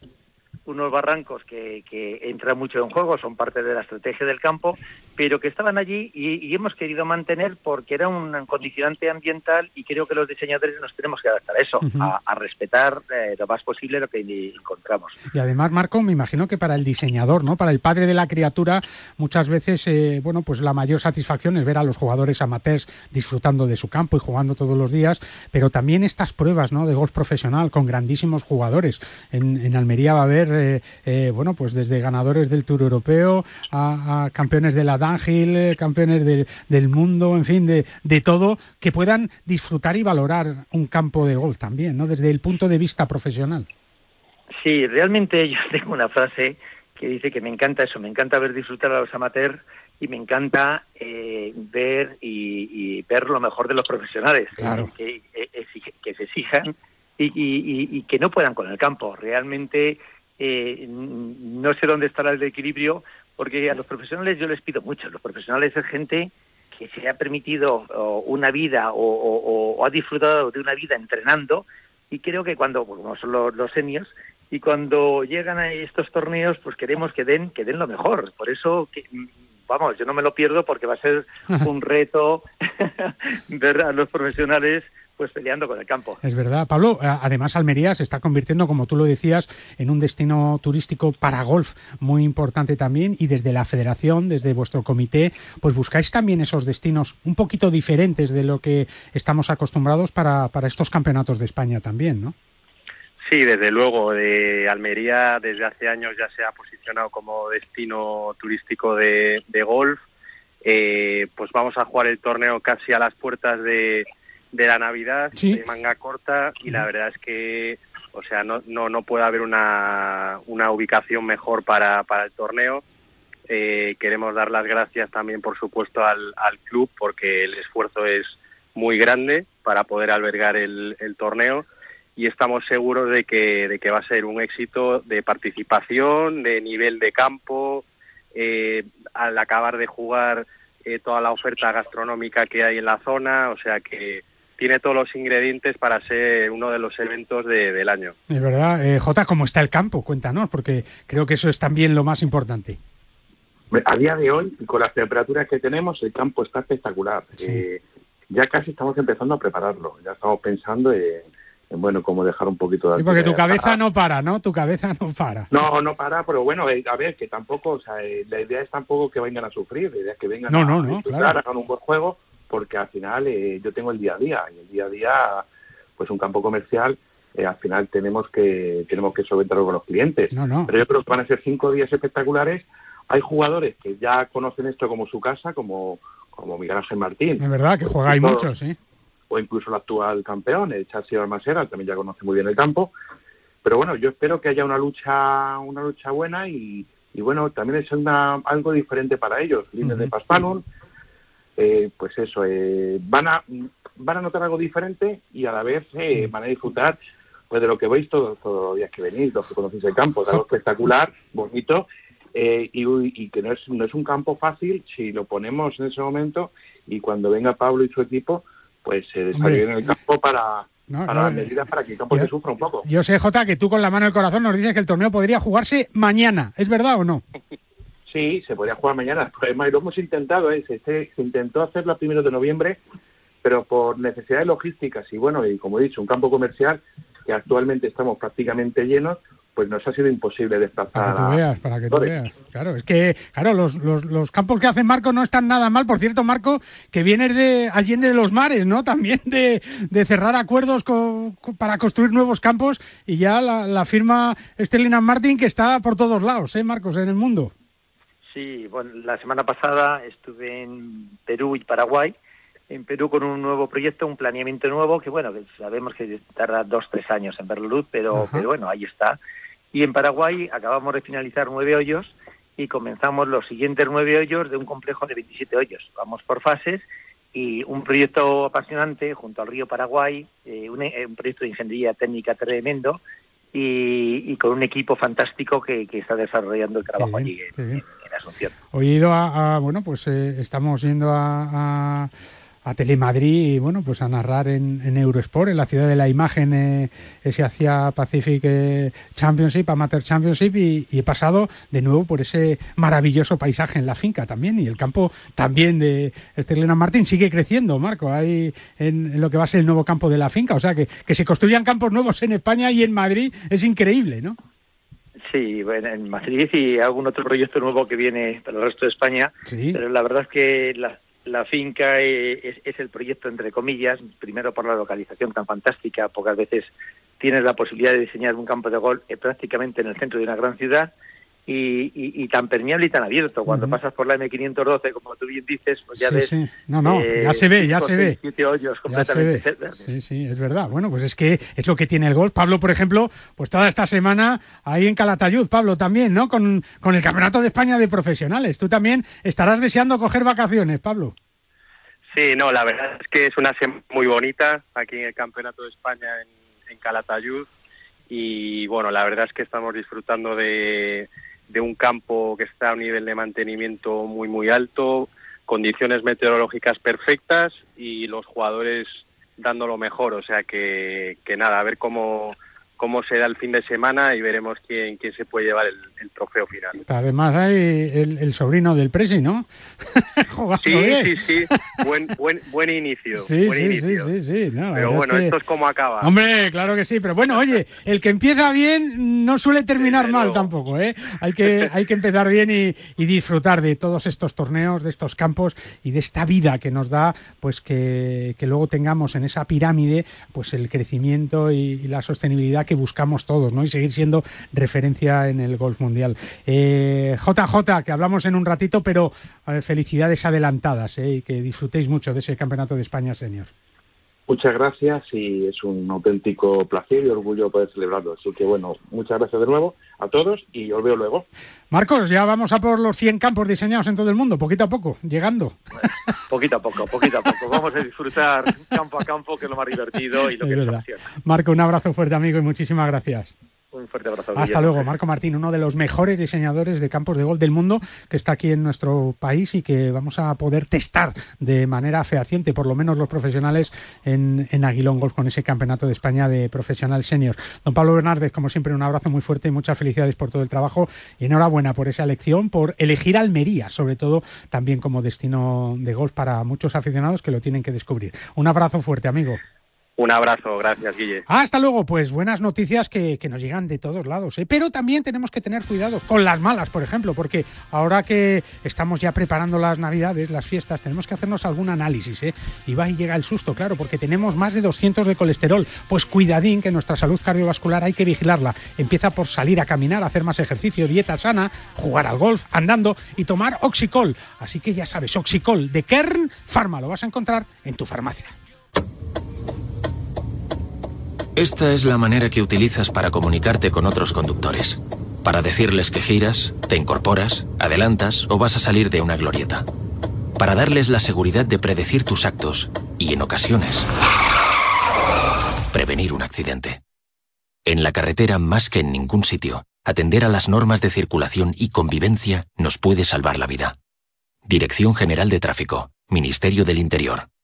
unos barrancos que, que, entran mucho en juego, son parte de la estrategia del campo, pero que estaban allí y, hemos querido mantener porque era un condicionante ambiental y creo que los diseñadores nos tenemos que adaptar a eso, a, respetar eh, lo más posible lo que encontramos. Y además, Marco, me imagino que para el diseñador, ¿no? Para el padre de la criatura, muchas veces, eh, bueno, pues la mayor satisfacción es ver a los jugadores amateurs disfrutando de su campo y jugando todos los días, pero también estas pruebas, ¿no? De golf profesional con grandísimos jugadores. En, en Almería va a haber eh, eh, bueno, pues desde ganadores del Tour Europeo a, campeones de la Dunhill, eh, campeones del mundo, en fin, de, de, todo, que puedan disfrutar y valorar un campo de golf también, ¿no? Desde el punto de vista profesional. Sí, realmente yo tengo una frase que dice que me encanta eso, me encanta ver disfrutar a los amateurs y me encanta ver y, ver lo mejor de los profesionales, que, que, se exijan y, y, que no puedan con el campo. Realmente eh, no sé dónde estará el equilibrio, porque a los profesionales yo les pido mucho. Los profesionales es gente que se ha permitido una vida o, ha disfrutado de una vida entrenando y creo que cuando, como son los, los seniors, y cuando llegan a estos torneos, pues queremos que den, que den lo mejor. Por eso, que, vamos, yo no me lo pierdo porque va a ser un reto ver a los profesionales pues peleando con el campo. Es verdad, Pablo. Además, Almería se está convirtiendo, como tú lo decías, en un destino turístico para golf muy importante también. Y desde la Federación, desde vuestro comité, pues buscáis también esos destinos un poquito diferentes de lo que estamos acostumbrados para, para estos campeonatos de España también, ¿no? Sí, desde luego. De Almería desde hace años ya se ha posicionado como destino turístico de, golf. Eh, pues vamos a jugar el torneo casi a las puertas de, de la Navidad de manga corta y la verdad es que o sea no no, no puede haber una, una ubicación mejor para, para el torneo. Eh, queremos dar las gracias también por supuesto al, al club porque el esfuerzo es muy grande para poder albergar el, el torneo y estamos seguros de que, de que va a ser un éxito de participación, de nivel de campo, eh, al acabar de jugar eh, toda la oferta gastronómica que hay en la zona, o sea que tiene todos los ingredientes para ser uno de los eventos del año. Es verdad. Eh, Jota, ¿cómo está el campo? Cuéntanos, porque creo que eso es también lo más importante. A día de hoy, con las temperaturas que tenemos, el campo está espectacular. Eh, ya casi estamos empezando a prepararlo. Ya estamos pensando en, bueno, cómo dejar un poquito de... Sí, porque tu cabeza no para, ¿no? Tu cabeza no para. No, no para, pero bueno, eh, a ver, que tampoco, o sea, eh, la idea es tampoco que vengan a sufrir, la idea es que vengan no, a, no, no, claro. hagan un buen juego porque al final eh, yo tengo el día a día y el día a día, pues un campo comercial, eh, al final tenemos que tenemos que solventarlo con los clientes. Pero yo creo que van a ser cinco días espectaculares. Hay jugadores que ya conocen esto como su casa, como, como Miguel Ángel Martín. Es verdad que juega hay muchos, sí. O incluso el actual campeón, el Chelsea Almasera, también ya conoce muy bien el campo. Pero bueno, yo espero que haya una lucha una lucha buena y, y bueno, también es una, algo diferente para ellos. Líneas de Paspanum, eh, pues eso, eh, van, a, van a notar algo diferente y a la vez eh, van a disfrutar pues de lo que veis todos, los días que venís, los que conocéis el campo, es algo espectacular, bonito y, y, que no es, no es un campo fácil si lo ponemos en ese momento y cuando venga Pablo y su equipo, pues se desarrollen en el campo para, para las medidas para que el campo se sufra un poco. Yo sé, Jota, que tú con la mano en el corazón nos dices que el torneo podría jugarse mañana. ¿Es verdad o no? Sí, se podría jugar mañana. El problema, y lo hemos intentado, ¿eh? se, intentó hacerlo a primero de noviembre, pero por necesidades logísticas y bueno, y como he dicho, un campo comercial que actualmente estamos prácticamente llenos, pues nos ha sido imposible desplazar. Para que tú veas, para que tú veas. Claro, es que, claro, los, los, los, campos que hacen Marco no están nada mal. Por cierto, Marco, que vienes de Allende de los Mares, ¿no? También de, de cerrar acuerdos para construir nuevos campos y ya la, la firma Estelina Martin que está por todos lados, ¿eh, Marcos, en el mundo? Sí, bueno, la semana pasada estuve en Perú y Paraguay en Perú con un nuevo proyecto, un planeamiento nuevo, que bueno, que sabemos que tarda dos, tres años en ver la luz, pero, Ajá. pero bueno, ahí está. Y en Paraguay acabamos de finalizar nueve hoyos y comenzamos los siguientes nueve hoyos de un complejo de 27 hoyos. Vamos por fases y un proyecto apasionante junto al río Paraguay, eh, un, eh, un proyecto de ingeniería técnica tremendo y, y con un equipo fantástico que, que está desarrollando el trabajo bien, allí ido a, bueno, pues eh, estamos yendo a, a, a Telemadrid y bueno, pues a narrar en, en Eurosport, en la ciudad de la imagen, eh, ese Asia Pacific eh, Championship, Amateur Championship, y, he pasado de nuevo por ese maravilloso paisaje en la finca también, y el campo también de Estelena Martín. Sigue creciendo, Marco, ahí en, en lo que va a ser el nuevo campo de la finca, o sea que, que se construyan campos nuevos en España y en Madrid es increíble, ¿no? Sí, bueno, en Madrid y algún otro proyecto nuevo que viene para el resto de España. Sí. Pero la verdad es que la, la finca eh, es, es el proyecto, entre comillas, primero por la localización tan fantástica. Pocas veces tienes la posibilidad de diseñar un campo de golf eh, prácticamente en el centro de una gran ciudad y, y- y tan permeable y tan abierto. Cuando pasas por la M512, como tú bien dices, pues ya Sí, ves. sí. No, no, eh, ya se ve, ya se ve. seis, Siete hoyos Ya se ve. completamente verdes. Sí, sí, es verdad. Bueno, pues es que es lo que tiene el golf. Pablo, por ejemplo, pues toda esta semana ahí en Calatayud, Pablo también, ¿no? Con, con el Campeonato de España de Profesionales. Tú también estarás deseando coger vacaciones, Pablo. Sí, no, la verdad es que es una semana muy bonita aquí en el Campeonato de España en, en Calatayud y bueno, la verdad es que estamos disfrutando de, de un campo que está a un nivel de mantenimiento muy muy alto, condiciones meteorológicas perfectas y los jugadores dando lo mejor, o sea que, que nada, a ver cómo, cómo se da el fin de semana y veremos quién, quién se puede llevar el, el trofeo final. Además hay el, el sobrino del Presi, ¿no? Sí, bien. sí, sí, buen, buen, buen inicio. Sí, buen sí, inicio. sí, sí, sí. No, Pero bueno, es que- esto es como acaba. Hombre, claro que sí, pero bueno, oye, el que empieza bien no suele terminar Desde mal luego. tampoco, ¿eh? Hay que, hay que empezar bien y, y disfrutar de todos estos torneos, de estos campos y de esta vida que nos da, pues que, que luego tengamos en esa pirámide, pues el crecimiento y, y la sostenibilidad que buscamos todos, ¿no? Y seguir siendo referencia en el golf mundial. Eh, JJ, que hablamos en un ratito, pero eh, felicidades adelantadas, ¿eh? Y que disfrutéis mucho de ese campeonato de España senior. Muchas gracias y es un auténtico placer y orgullo poder celebrarlo. Así que bueno, muchas gracias de nuevo a todos y os veo luego. Marcos, ya vamos a por los 100 campos diseñados en todo el mundo, poquito a poco, llegando. Poquito a poco, poquito a poco. Vamos a disfrutar campo a campo, que es lo más divertido y lo Es que nos. Marco, un abrazo fuerte, amigo, y muchísimas gracias. Un fuerte abrazo. Hasta Guillermo. luego, Marco Martín, uno de los mejores diseñadores de campos de golf del mundo que está aquí en nuestro país y que vamos a poder testar de manera fehaciente, por lo menos los profesionales, en, en Aguilón Golf con ese campeonato de España de profesional senior. Don Pablo Bernárdez, como siempre, un abrazo muy fuerte y muchas felicidades por todo el trabajo y enhorabuena por esa elección, por elegir Almería, sobre todo también como destino de golf para muchos aficionados que lo tienen que descubrir. Un abrazo fuerte, amigo. Un abrazo, gracias, Guille. Hasta luego, pues buenas noticias que, que nos llegan de todos lados, ¿eh? pero también tenemos que tener cuidado con las malas, por ejemplo, porque ahora que estamos ya preparando las navidades, las fiestas, tenemos que hacernos algún análisis, ¿eh? y va y llega el susto, claro, porque tenemos más de 200 de colesterol, pues cuidadín que nuestra salud cardiovascular hay que vigilarla, empieza por salir a caminar, hacer más ejercicio, dieta sana, jugar al golf, andando y tomar Oxicol, así que ya sabes, Oxicol de Kern Pharma, lo vas a encontrar en tu farmacia. Esta es la manera que utilizas para comunicarte con otros conductores. Para decirles que giras, te incorporas, adelantas o vas a salir de una glorieta. Para darles la seguridad de predecir tus actos y, en ocasiones, prevenir un accidente. En la carretera, más que en ningún sitio, atender a las normas de circulación y convivencia nos puede salvar la vida. Dirección General de Tráfico, Ministerio del Interior,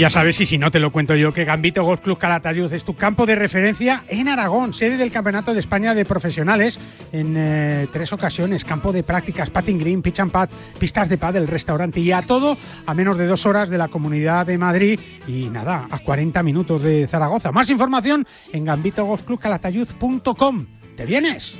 Ya sabes, y si no te lo cuento yo, que Gambito Golf Club Calatayud es tu campo de referencia en Aragón, sede del Campeonato de España de Profesionales en eh, tres ocasiones, campo de prácticas, patting green, pitch and pad, pistas de pádel, restaurante y a todo a menos de dos horas de la Comunidad de Madrid y nada, a 40 minutos de Zaragoza. Más información en gambitogolfclubcalatayud.com. ¿Te vienes?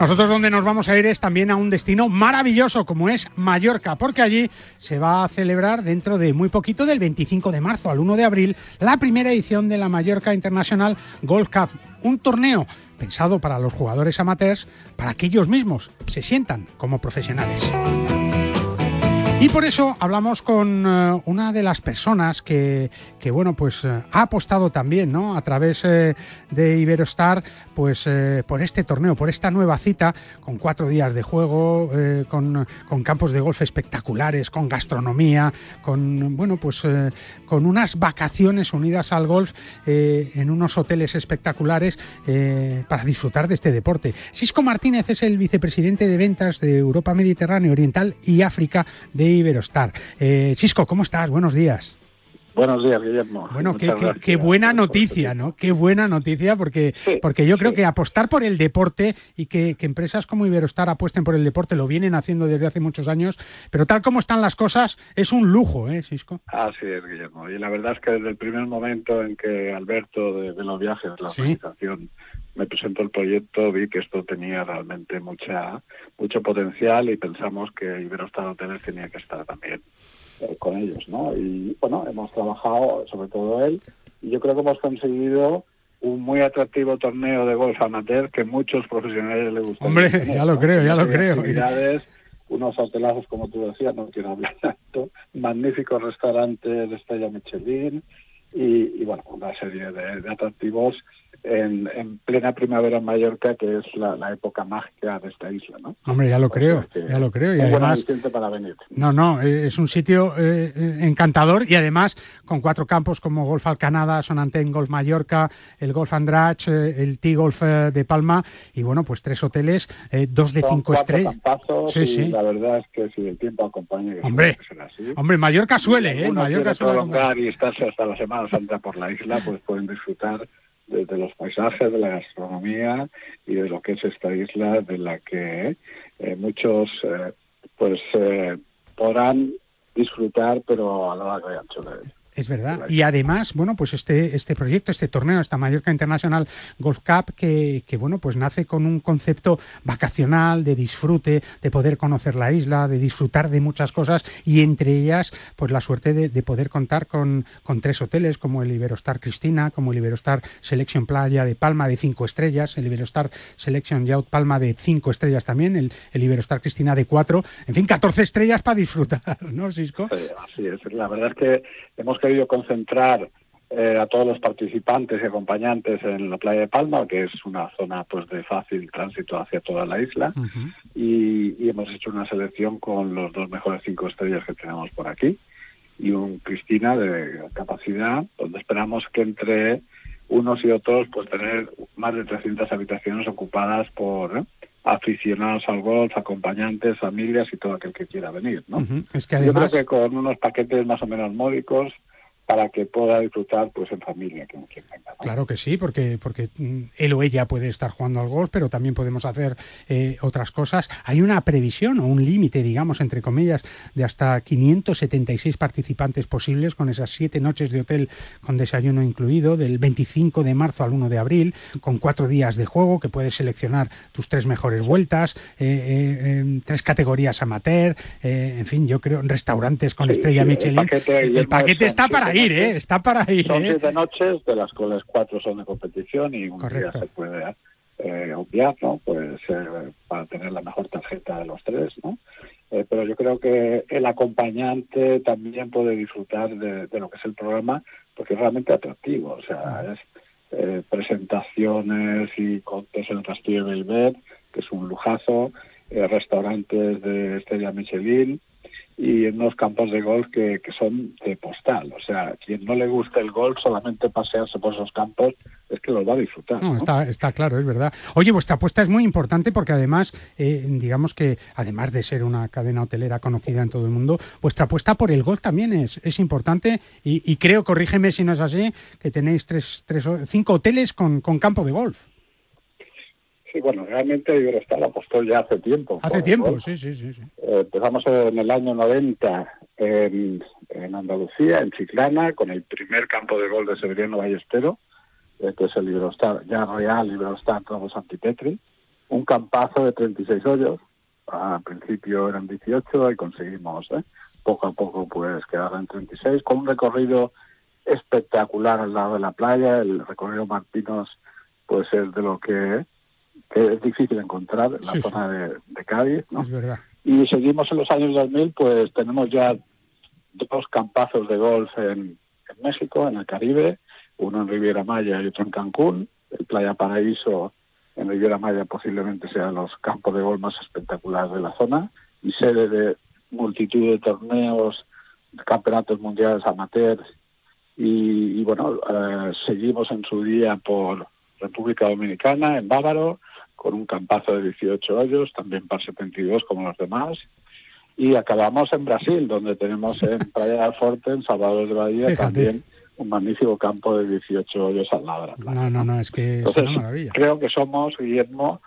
Nosotros donde nos vamos a ir es también a un destino maravilloso como es Mallorca, porque allí se va a celebrar dentro de muy poquito, del 25 de marzo al 1 de abril, la primera edición de la Mallorca International Golf Cup, un torneo pensado para los jugadores amateurs, para que ellos mismos se sientan como profesionales. Y por eso hablamos con eh, una de las personas que, que bueno, pues eh, ha apostado también, ¿no? A través eh, de Iberostar, pues por este torneo, por esta nueva cita, con cuatro días de juego, con, con, campos de golf espectaculares, con gastronomía, con, bueno, pues con unas vacaciones unidas al golf en unos hoteles espectaculares para disfrutar de este deporte. Cisco Martínez es el vicepresidente de ventas de Europa Mediterránea Oriental y África de Iberostar. Eh, Chisco, ¿cómo estás? Buenos días. Buenos días, Guillermo. Bueno, qué, qué, buena noticia, ¿no? Qué buena noticia, porque, porque yo creo que apostar por el deporte y que, empresas como Iberostar apuesten por el deporte lo vienen haciendo desde hace muchos años, pero tal como están las cosas, es un lujo, ¿eh, Cisco? Así es, Guillermo. Y la verdad es que desde el primer momento en que Alberto de, los viajes, la organización, me presentó el proyecto, vi que esto tenía realmente mucha mucho potencial y pensamos que Iberostar Hoteles tenía que estar también eh, con ellos, ¿no? Y bueno, hemos trabajado, sobre todo él, y yo creo que hemos conseguido un muy atractivo torneo de golf amateur que muchos profesionales le gustan. Hombre, ya lo creo, ya lo creo. Unos hotelazos, como tú decías, no quiero hablar tanto, magníficos restaurantes de estrella Michelin y, bueno, una serie de atractivos en, plena primavera en Mallorca, que es la, época mágica de esta isla, ¿no? Hombre, ya lo creo, ya lo creo. Y además, para venir. No, no, eh, es un sitio eh, eh, encantador y además con cuatro campos como Golf Alcanada, Sonantén Golf Mallorca, el Golf Andrach, el T-Golf de Palma y bueno, pues tres hoteles, dos de cinco estrellas. Sí, sí. La verdad es que si el tiempo acompaña... Hombre, hombre, Mallorca suele, ¿eh? Mallorca suele... y estarse hasta la Semana Santa por la isla, pues pueden disfrutar de, los paisajes, de la gastronomía y de lo que es esta isla de la que eh, muchos eh, pues eh, podrán disfrutar, pero a lo largo y ancho de Es verdad. Y además, bueno, pues este, este proyecto, este torneo, esta Mallorca International Golf Cup, que, que, bueno, pues nace con un concepto vacacional, de disfrute, de poder conocer la isla, de disfrutar de muchas cosas y entre ellas, pues la suerte de, de poder contar con, con, tres hoteles como el Iberostar Cristina, como el Iberostar Selection Playa de Palma de cinco estrellas, el Iberostar Selection Yacht Palma de cinco estrellas también, el, el Iberostar Cristina de cuatro, en fin, 14 estrellas para disfrutar, ¿no, Cisco? Sí, así es. La verdad es que hemos querido concentrar eh, a todos los participantes y acompañantes en la playa de Palma, que es una zona pues de fácil tránsito hacia toda la isla, uh -huh. y, y, hemos hecho una selección con los dos mejores cinco estrellas que tenemos por aquí y un Cristina de capacidad, donde esperamos que entre unos y otros pues tener más de 300 habitaciones ocupadas por ¿eh? aficionados al golf, acompañantes, familias y todo aquel que quiera venir, ¿no? Uh -huh. Es que además... Yo creo que con unos paquetes más o menos módicos para que pueda disfrutar pues en familia quien, quien venga. ¿no? Claro que sí, porque porque mm, él o ella puede estar jugando al golf, pero también podemos hacer eh, otras cosas. Hay una previsión o un límite, digamos, entre comillas, de hasta 576 participantes posibles con esas siete noches de hotel con desayuno incluido, del 25 de marzo al 1 de abril, con cuatro días de juego que puedes seleccionar tus tres mejores vueltas, eh, eh, tres categorías amateur, en fin, yo creo restaurantes con Sí, estrella Michelin. el paquete, El paquete está para ir, ¿eh? Está para ir. Son ¿eh? siete noches, de las cuales cuatro son de competición y un Correcto. día se puede eh, obviar, ¿no? Pues eh, para tener la mejor tarjeta de los tres, ¿no? Eh, pero yo creo que el acompañante también puede disfrutar de, de, lo que es el programa porque es realmente atractivo, o sea, es eh, presentaciones y contes en el Castillo de Belver, que es un lujazo, eh, restaurantes de estrella Michelin, y en unos campos de golf que, que, son de postal. O sea, quien no le gusta el golf, solamente pasearse por esos campos, es que los va a disfrutar. No, ¿no? Está, está claro, es verdad. Oye, vuestra apuesta es muy importante porque además, eh, digamos que además de ser una cadena hotelera conocida en todo el mundo, vuestra apuesta por el golf también es, es importante y, y creo, corrígeme si no es así, que tenéis tres, tres, cinco hoteles con, con campo de golf. Sí, bueno, realmente Iberostar apostó ya hace tiempo. Hace tiempo, sí, sí, sí. sí. Eh, empezamos en el año 90 en, en, Andalucía, en Chiclana, con el primer campo de gol de Severiano Ballestero, eh, que es el Iberostar, ya Real Iberostar Ramos Antipetri. Un campazo de 36 hoyos. Al principio eran 18 y conseguimos ¿eh? poco a poco pues quedar en 36, con un recorrido espectacular al lado de la playa. El recorrido Martinos pues es de lo que es difícil encontrar en la Sí, zona de, de Cádiz, ¿no? Es verdad. Y seguimos en los años 2000, pues tenemos ya dos campazos de golf en, en México, en el Caribe, uno en Riviera Maya y otro en Cancún. El Playa Paraíso en Riviera Maya posiblemente sea los campos de golf más espectaculares de la zona y sede de multitud de torneos, campeonatos mundiales amateurs y, y bueno, eh, seguimos en su día por República Dominicana, en Bávaro, con un campazo de 18 hoyos, también par 72 como los demás. Y acabamos en Brasil, donde tenemos en Playa del Forte, en Salvador de Bahía, Fíjate. también un magnífico campo de 18 hoyos al lado de la playa. No, no, no, es que es Entonces, una maravilla. creo que somos, Guillermo,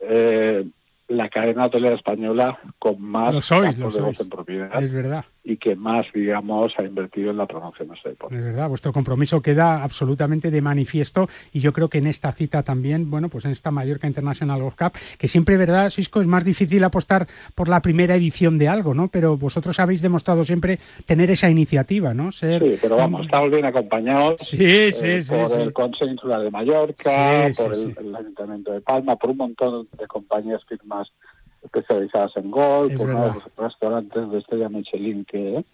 eh, la cadena hotelera española con más sois, campos de golf en propiedad Es verdad. Y que más, digamos, ha invertido en la promoción de este deporte. Es verdad, vuestro compromiso queda absolutamente de manifiesto y yo creo que en esta cita también, bueno, pues en esta Mallorca International Golf Cup, que siempre, ¿verdad, Cisco? Es más difícil apostar por la primera edición de algo, ¿no? Pero vosotros habéis demostrado siempre tener esa iniciativa, ¿no? Ser... Sí, pero vamos, estamos bien acompañados Sí, sí, eh, sí, por sí. el Consejo Insular de Mallorca, por el, el Ayuntamiento de Palma, por un montón de compañías firmas especializadas en golf, Es por verdad. unos restaurantes de estrella Michelin que,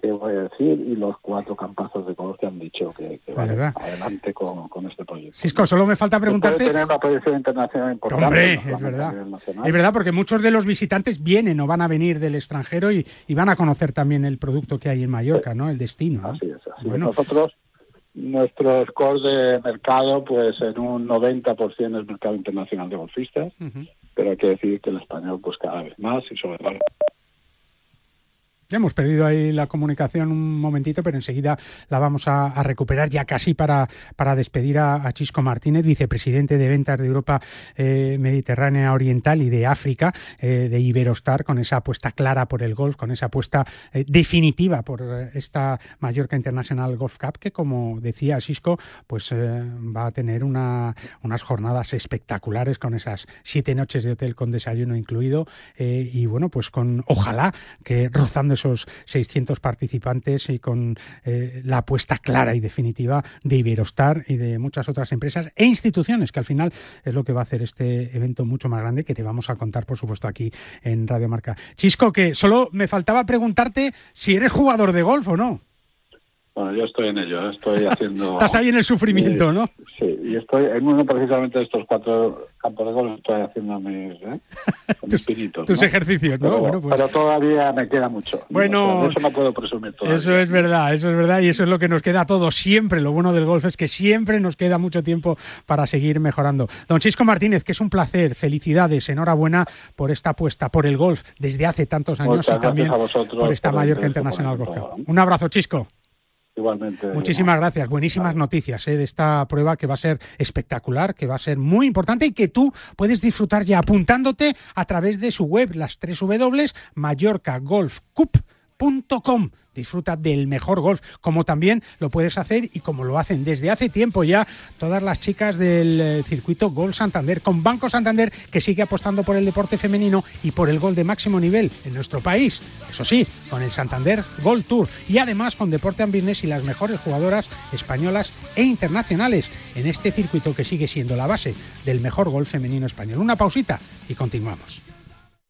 que voy a decir, y los cuatro campazos de golf que han dicho que, que van adelante con, con este proyecto. Cisco, solo me falta puede preguntarte... tener una proyección internacional importante. Hombre, no es verdad. Es verdad, porque muchos de los visitantes vienen o van a venir del extranjero y, y van a conocer también el producto que hay en Mallorca, ¿no? El destino. ¿no? Así es, así es. Bueno. Nosotros, nuestro score de mercado, pues en un 90% es mercado internacional de golfistas. Pero hay que decir que el español, pues cada vez más y sobre todo Hemos perdido ahí la comunicación un momentito, pero enseguida la vamos a, recuperar ya casi para, para despedir a, Chisco Martínez, vicepresidente de ventas de Europa eh, Mediterránea Oriental y de África, eh, de Iberostar, con esa apuesta clara por el golf, con esa apuesta eh, definitiva por esta Mallorca International Golf Cup, que como decía Chisco, pues va a tener una, unas jornadas espectaculares con esas siete noches de hotel con desayuno incluido y bueno, pues con ojalá que rozando esos 600 participantes y con eh, la apuesta clara y definitiva de Iberostar y de muchas otras empresas e instituciones, que al final es lo que va a hacer este evento mucho más grande que te vamos a contar, por supuesto, aquí en Radio Marca. Chisco, que solo me faltaba preguntarte si eres jugador de golf o no. Bueno, yo estoy en ello, estoy haciendo... Estás ahí en el sufrimiento, ¿no? Sí, y estoy en uno precisamente de estos cuatro campos de golf, estoy haciendo mis, ¿eh? tus, pinitos, tus ejercicios, ¿no? Pero, bueno, pues... pero, todavía me queda mucho. Bueno, eso no puedo presumir todavía. Eso es verdad, eso es verdad, y eso es lo que nos queda a todos siempre. Lo bueno del golf es que siempre nos queda mucho tiempo para seguir mejorando. Don Chisco Martínez, que es un placer, felicidades, enhorabuena por esta apuesta, por el golf desde hace tantos años y también por esta Mallorca International Golf Cup. Un abrazo, Chisco. Igualmente. Muchísimas gracias. Buenísimas noticias eh, de esta prueba que va a ser espectacular, que va a ser muy importante y que tú puedes disfrutar ya apuntándote a través de su web, las tres W, disfruta del mejor golf, como también lo puedes hacer y como lo hacen desde hace tiempo ya todas las chicas del eh, circuito Golf Santander, con Banco Santander que sigue apostando por el deporte femenino y por el gol de máximo nivel en nuestro país. Eso sí, con el Santander Gold Tour y además con Deporte and Business y las mejores jugadoras españolas e internacionales en este circuito que sigue siendo la base del mejor golf femenino español. Una pausita y continuamos.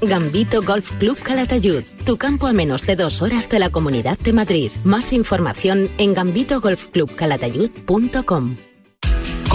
Gambito Golf Club Calatayud, tu campo a menos de dos horas de la Comunidad de Madrid. Más información en gambitogolfclubcalatayud.com.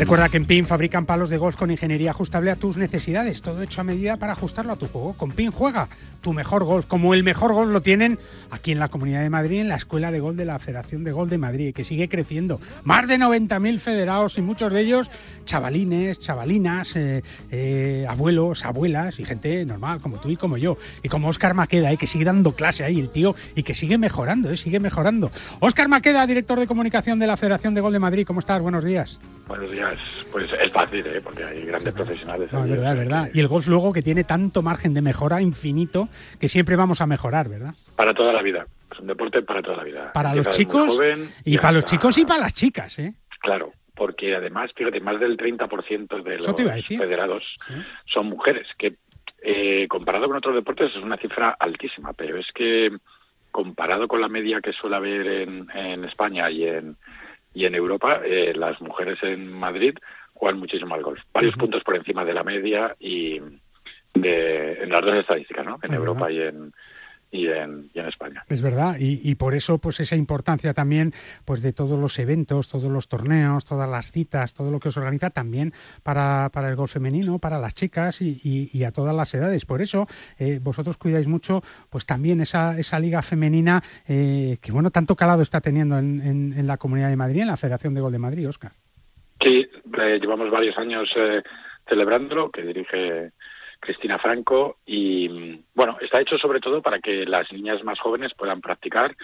Recuerda que en PIN fabrican palos de golf con ingeniería ajustable a tus necesidades, todo hecho a medida para ajustarlo a tu juego. Con PIN juega tu mejor golf, como el mejor golf lo tienen aquí en la Comunidad de Madrid, en la Escuela de Golf de la Federación de Golf de Madrid, que sigue creciendo. Más de 90.000 federados y muchos de ellos chavalines, chavalinas, eh, eh, abuelos, abuelas y gente normal como tú y como yo. Y como Óscar Maqueda, eh, que sigue dando clase ahí, el tío, y que sigue mejorando, eh, sigue mejorando. Óscar Maqueda, director de comunicación de la Federación de Gol de Madrid, ¿cómo estás? Buenos días. Buenos días. Pues es fácil, ¿eh? porque hay grandes profesionales. No, es verdad, es verdad. Y el golf luego que tiene tanto margen de mejora infinito que siempre vamos a mejorar, ¿verdad? Para toda la vida. Es un deporte para toda la vida. Para los chicos y para los chicos y para las chicas, ¿eh? Claro, porque además, fíjate, más del 30% de los federados son mujeres, que eh, comparado con otros deportes es una cifra altísima, pero es que comparado con la media que suele haber en, en España y en, y en Europa, eh, las mujeres en Madrid juegan muchísimo al golf. Varios puntos por encima de la media y de, en las dos estadísticas, ¿no? En Europa y en, y en, y en, España. Es verdad, y, y, por eso pues esa importancia también pues de todos los eventos, todos los torneos, todas las citas, todo lo que os organiza también para, para el golf femenino, para las chicas y, y a todas las edades. Por eso eh, vosotros cuidáis mucho pues también esa, esa liga femenina eh, que bueno tanto calado está teniendo en, en, en, la Comunidad de Madrid, en la Federación de Gol de Madrid, Oscar. Sí, eh, llevamos varios años celebrándolo, que dirige Cristina Franco y bueno, está hecho sobre todo para que las niñas más jóvenes puedan practicar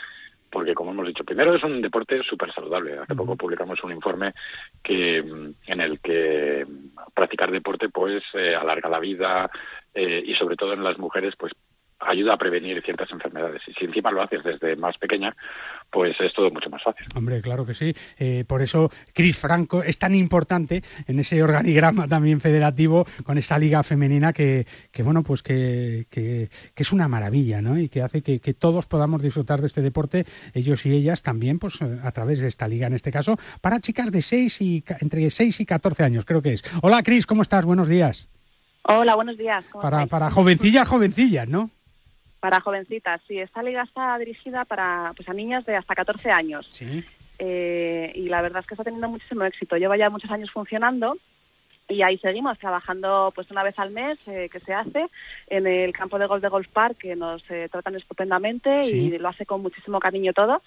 porque como hemos dicho, primero es un deporte súper saludable. Hace poco publicamos un informe que en el que practicar deporte pues eh, alarga la vida eh, y sobre todo en las mujeres pues ayuda a prevenir ciertas enfermedades. Y si encima lo haces desde más pequeña, pues es todo mucho más fácil. Hombre, claro que sí. Eh, por eso Cris Franco es tan importante en ese organigrama también federativo con esa liga femenina que, que bueno, pues que, que, que, es una maravilla, ¿no? Y que hace que, que, todos podamos disfrutar de este deporte, ellos y ellas también, pues a través de esta liga en este caso, para chicas de 6 y entre 6 y 14 años, creo que es. Hola Cris, ¿cómo estás? Buenos días. Hola, buenos días. Para, para jovencillas, jovencillas, ¿no? Para jovencitas, sí. Esta liga está dirigida para pues a niñas de hasta 14 años. Sí. Eh, y la verdad es que está teniendo muchísimo éxito. Lleva ya muchos años funcionando y ahí seguimos trabajando pues una vez al mes eh, que se hace en el campo de golf de Golf Park que nos eh, tratan estupendamente Sí. y lo hace con muchísimo cariño todo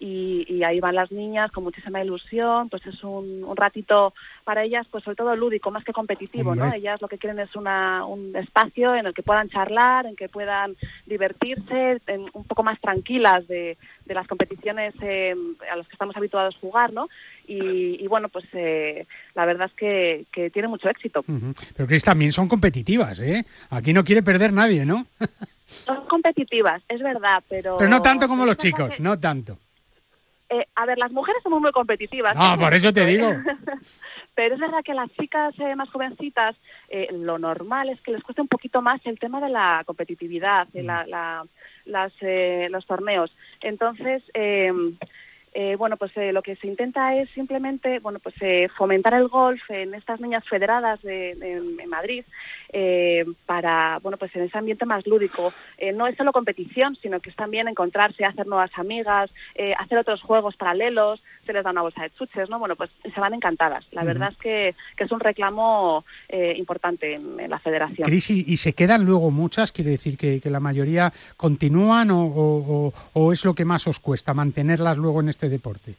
y, y ahí van las niñas con muchísima ilusión, pues es un, un ratito para ellas, pues sobre todo lúdico, más que competitivo, ¿no? Ellas lo que quieren es una, un espacio en el que puedan charlar, en que puedan divertirse, en- un poco más tranquilas de, de las competiciones eh, a las que estamos habituados a jugar, ¿no? Y, y bueno, pues eh, la verdad es que, que tiene mucho éxito. Ujú. Pero Cris también son competitivas, ¿eh? Aquí no quiere perder nadie, ¿no? Son competitivas, es verdad, pero... Pero no tanto como los chicos, no tanto. Eh, a ver, las mujeres somos muy competitivas. No, por eso te digo. Pero es verdad que las chicas eh, más jovencitas, eh, lo normal es que les cueste un poquito más el tema de la competitividad, de la, la- las, eh, los torneos. Entonces, eh, eh, bueno, pues eh, lo que se intenta es simplemente, bueno, pues eh, fomentar el golf en estas niñas federadas de, de- en Madrid eh, para, bueno, pues en ese ambiente más lúdico. Eh, no es solo competición, sino que es también encontrarse, hacer nuevas amigas, eh, hacer otros juegos paralelos, se les da una bolsa de chuches, ¿no? Bueno, pues se van encantadas. La verdad es que, que es un reclamo eh, importante en, en la federación. Cris, ¿y, y se quedan luego muchas? Quiere decir que, que la mayoría continúan o- o- o es lo que más os cuesta mantenerlas luego en este deporte?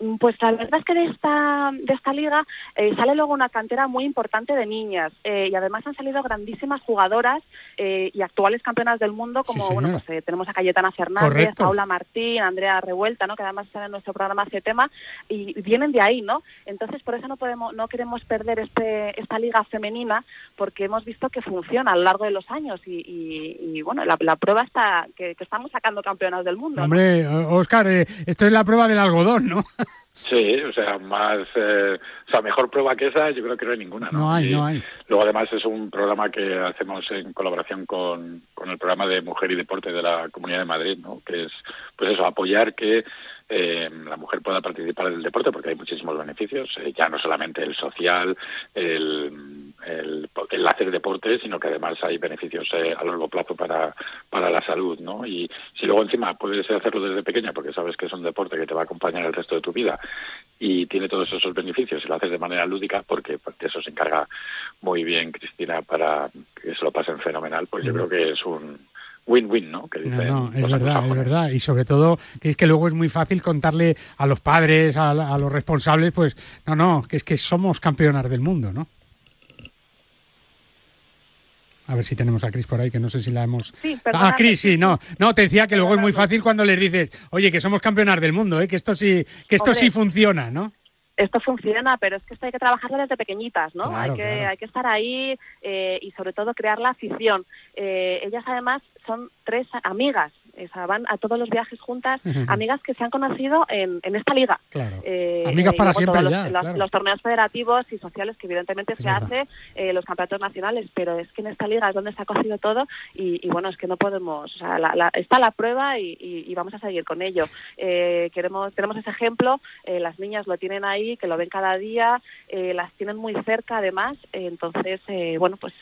Mm, Pues la verdad es que de esta, de esta liga eh, sale luego una cantera muy importante de niñas eh, y además han salido grandísimas jugadoras eh, y actuales campeonas del mundo como Sí, bueno pues eh, tenemos a Cayetana Fernández, Correcto. Paula Martín, Andrea Revuelta, ¿no? que además están en nuestro programa hace tema y vienen de ahí, ¿no? Entonces por eso no podemos no queremos perder este esta liga femenina porque hemos visto que funciona a lo largo de los años y, y- y, bueno la, la prueba está que, que estamos sacando campeonas del mundo. ¿no? Hombre, Oscar, esto es la prueba del algodón, ¿no? Sí, o sea, más, eh, o sea, mejor prueba que esa, yo creo que no hay ninguna, ¿no? No hay, Y no hay. Luego, además, es un programa que hacemos en colaboración con, con el programa de Mujer y Deporte de la Comunidad de Madrid, ¿no? Que es, pues eso, apoyar que eh, la mujer pueda participar del deporte, porque hay muchísimos beneficios, eh, ya no solamente el social, el, el, el hacer deporte, sino que además hay beneficios eh, a largo plazo para, para la salud, ¿no? Y si luego encima puedes hacerlo desde pequeña, porque sabes que es un deporte que te va a acompañar el resto de tu vida, y tiene todos esos beneficios y lo haces de manera lúdica porque, porque eso se encarga muy bien Cristina para que se lo pasen fenomenal, pues yo creo que es un win-win, ¿no? Que dicen No, no, es verdad, es verdad. Y sobre todo, que es que luego es muy fácil contarle a los padres, a, a los responsables, pues, no, no, que es que somos campeonas del mundo, ¿no? A ver si tenemos a Cris por ahí, que no sé si la hemos... Sí, ah, Cris, sí, no. No, te decía que luego es muy fácil cuando les dices, oye, que somos campeonas del mundo, ¿eh? que esto sí, que esto Hombre. sí funciona, ¿no? Esto funciona, pero es que esto hay que trabajarlo desde pequeñitas, ¿no? Claro, hay, que, claro. hay que estar ahí eh, y sobre todo crear la afición. Eh, ellas además son tres amigas, o sea, van a todos los viajes juntas, amigas que se han conocido en, en esta liga. Claro. Eh, Amigas para siempre todos ya, los, los- claro. los torneos federativos y sociales que evidentemente Es se verdad. hace, eh, los campeonatos nacionales, pero es que en esta liga es donde se ha cocido todo y, y bueno, es que no podemos, o sea, la- la- está la prueba y, y- y vamos a seguir con ello. Eh, queremos, tenemos ese ejemplo, eh, las niñas lo tienen ahí, que lo ven cada día, eh, las tienen muy cerca además, entonces, eh, bueno, pues...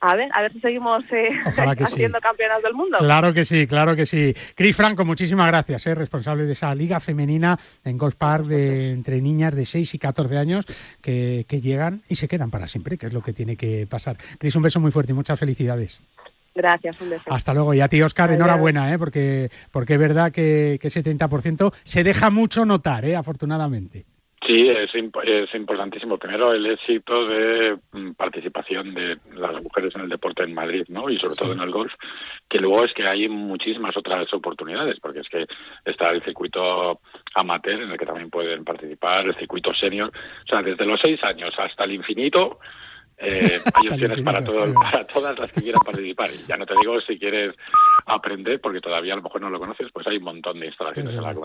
A ver, a ver si seguimos eh, sí. haciendo campeonas del mundo. Claro que sí, claro que sí. Cris Franco, muchísimas gracias, ¿eh? responsable de esa liga femenina en Golf Park de, entre niñas de 6 y 14 años que, que llegan y se quedan para siempre, que es lo que tiene que pasar. Cris, un beso muy fuerte y muchas felicidades. Gracias, un beso. Hasta luego. Y a ti, Oscar, Adiós. enhorabuena, ¿eh? porque, porque es verdad que, que ese 30% se deja mucho notar, ¿eh? afortunadamente. Sí, es, imp- es importantísimo. Primero, el éxito de mm, participación de las mujeres en el deporte en Madrid, ¿no? Y sobre todo en el golf, que luego es que hay muchísimas otras oportunidades, porque es que está el circuito amateur en el que también pueden participar, el circuito senior. O sea, desde los seis años hasta el infinito, eh, hay opciones para, todo, para todas las que quieran participar. Y ya no te digo si quieres aprender, porque todavía a lo mejor no lo conoces, pues hay un montón de instalaciones en la comunidad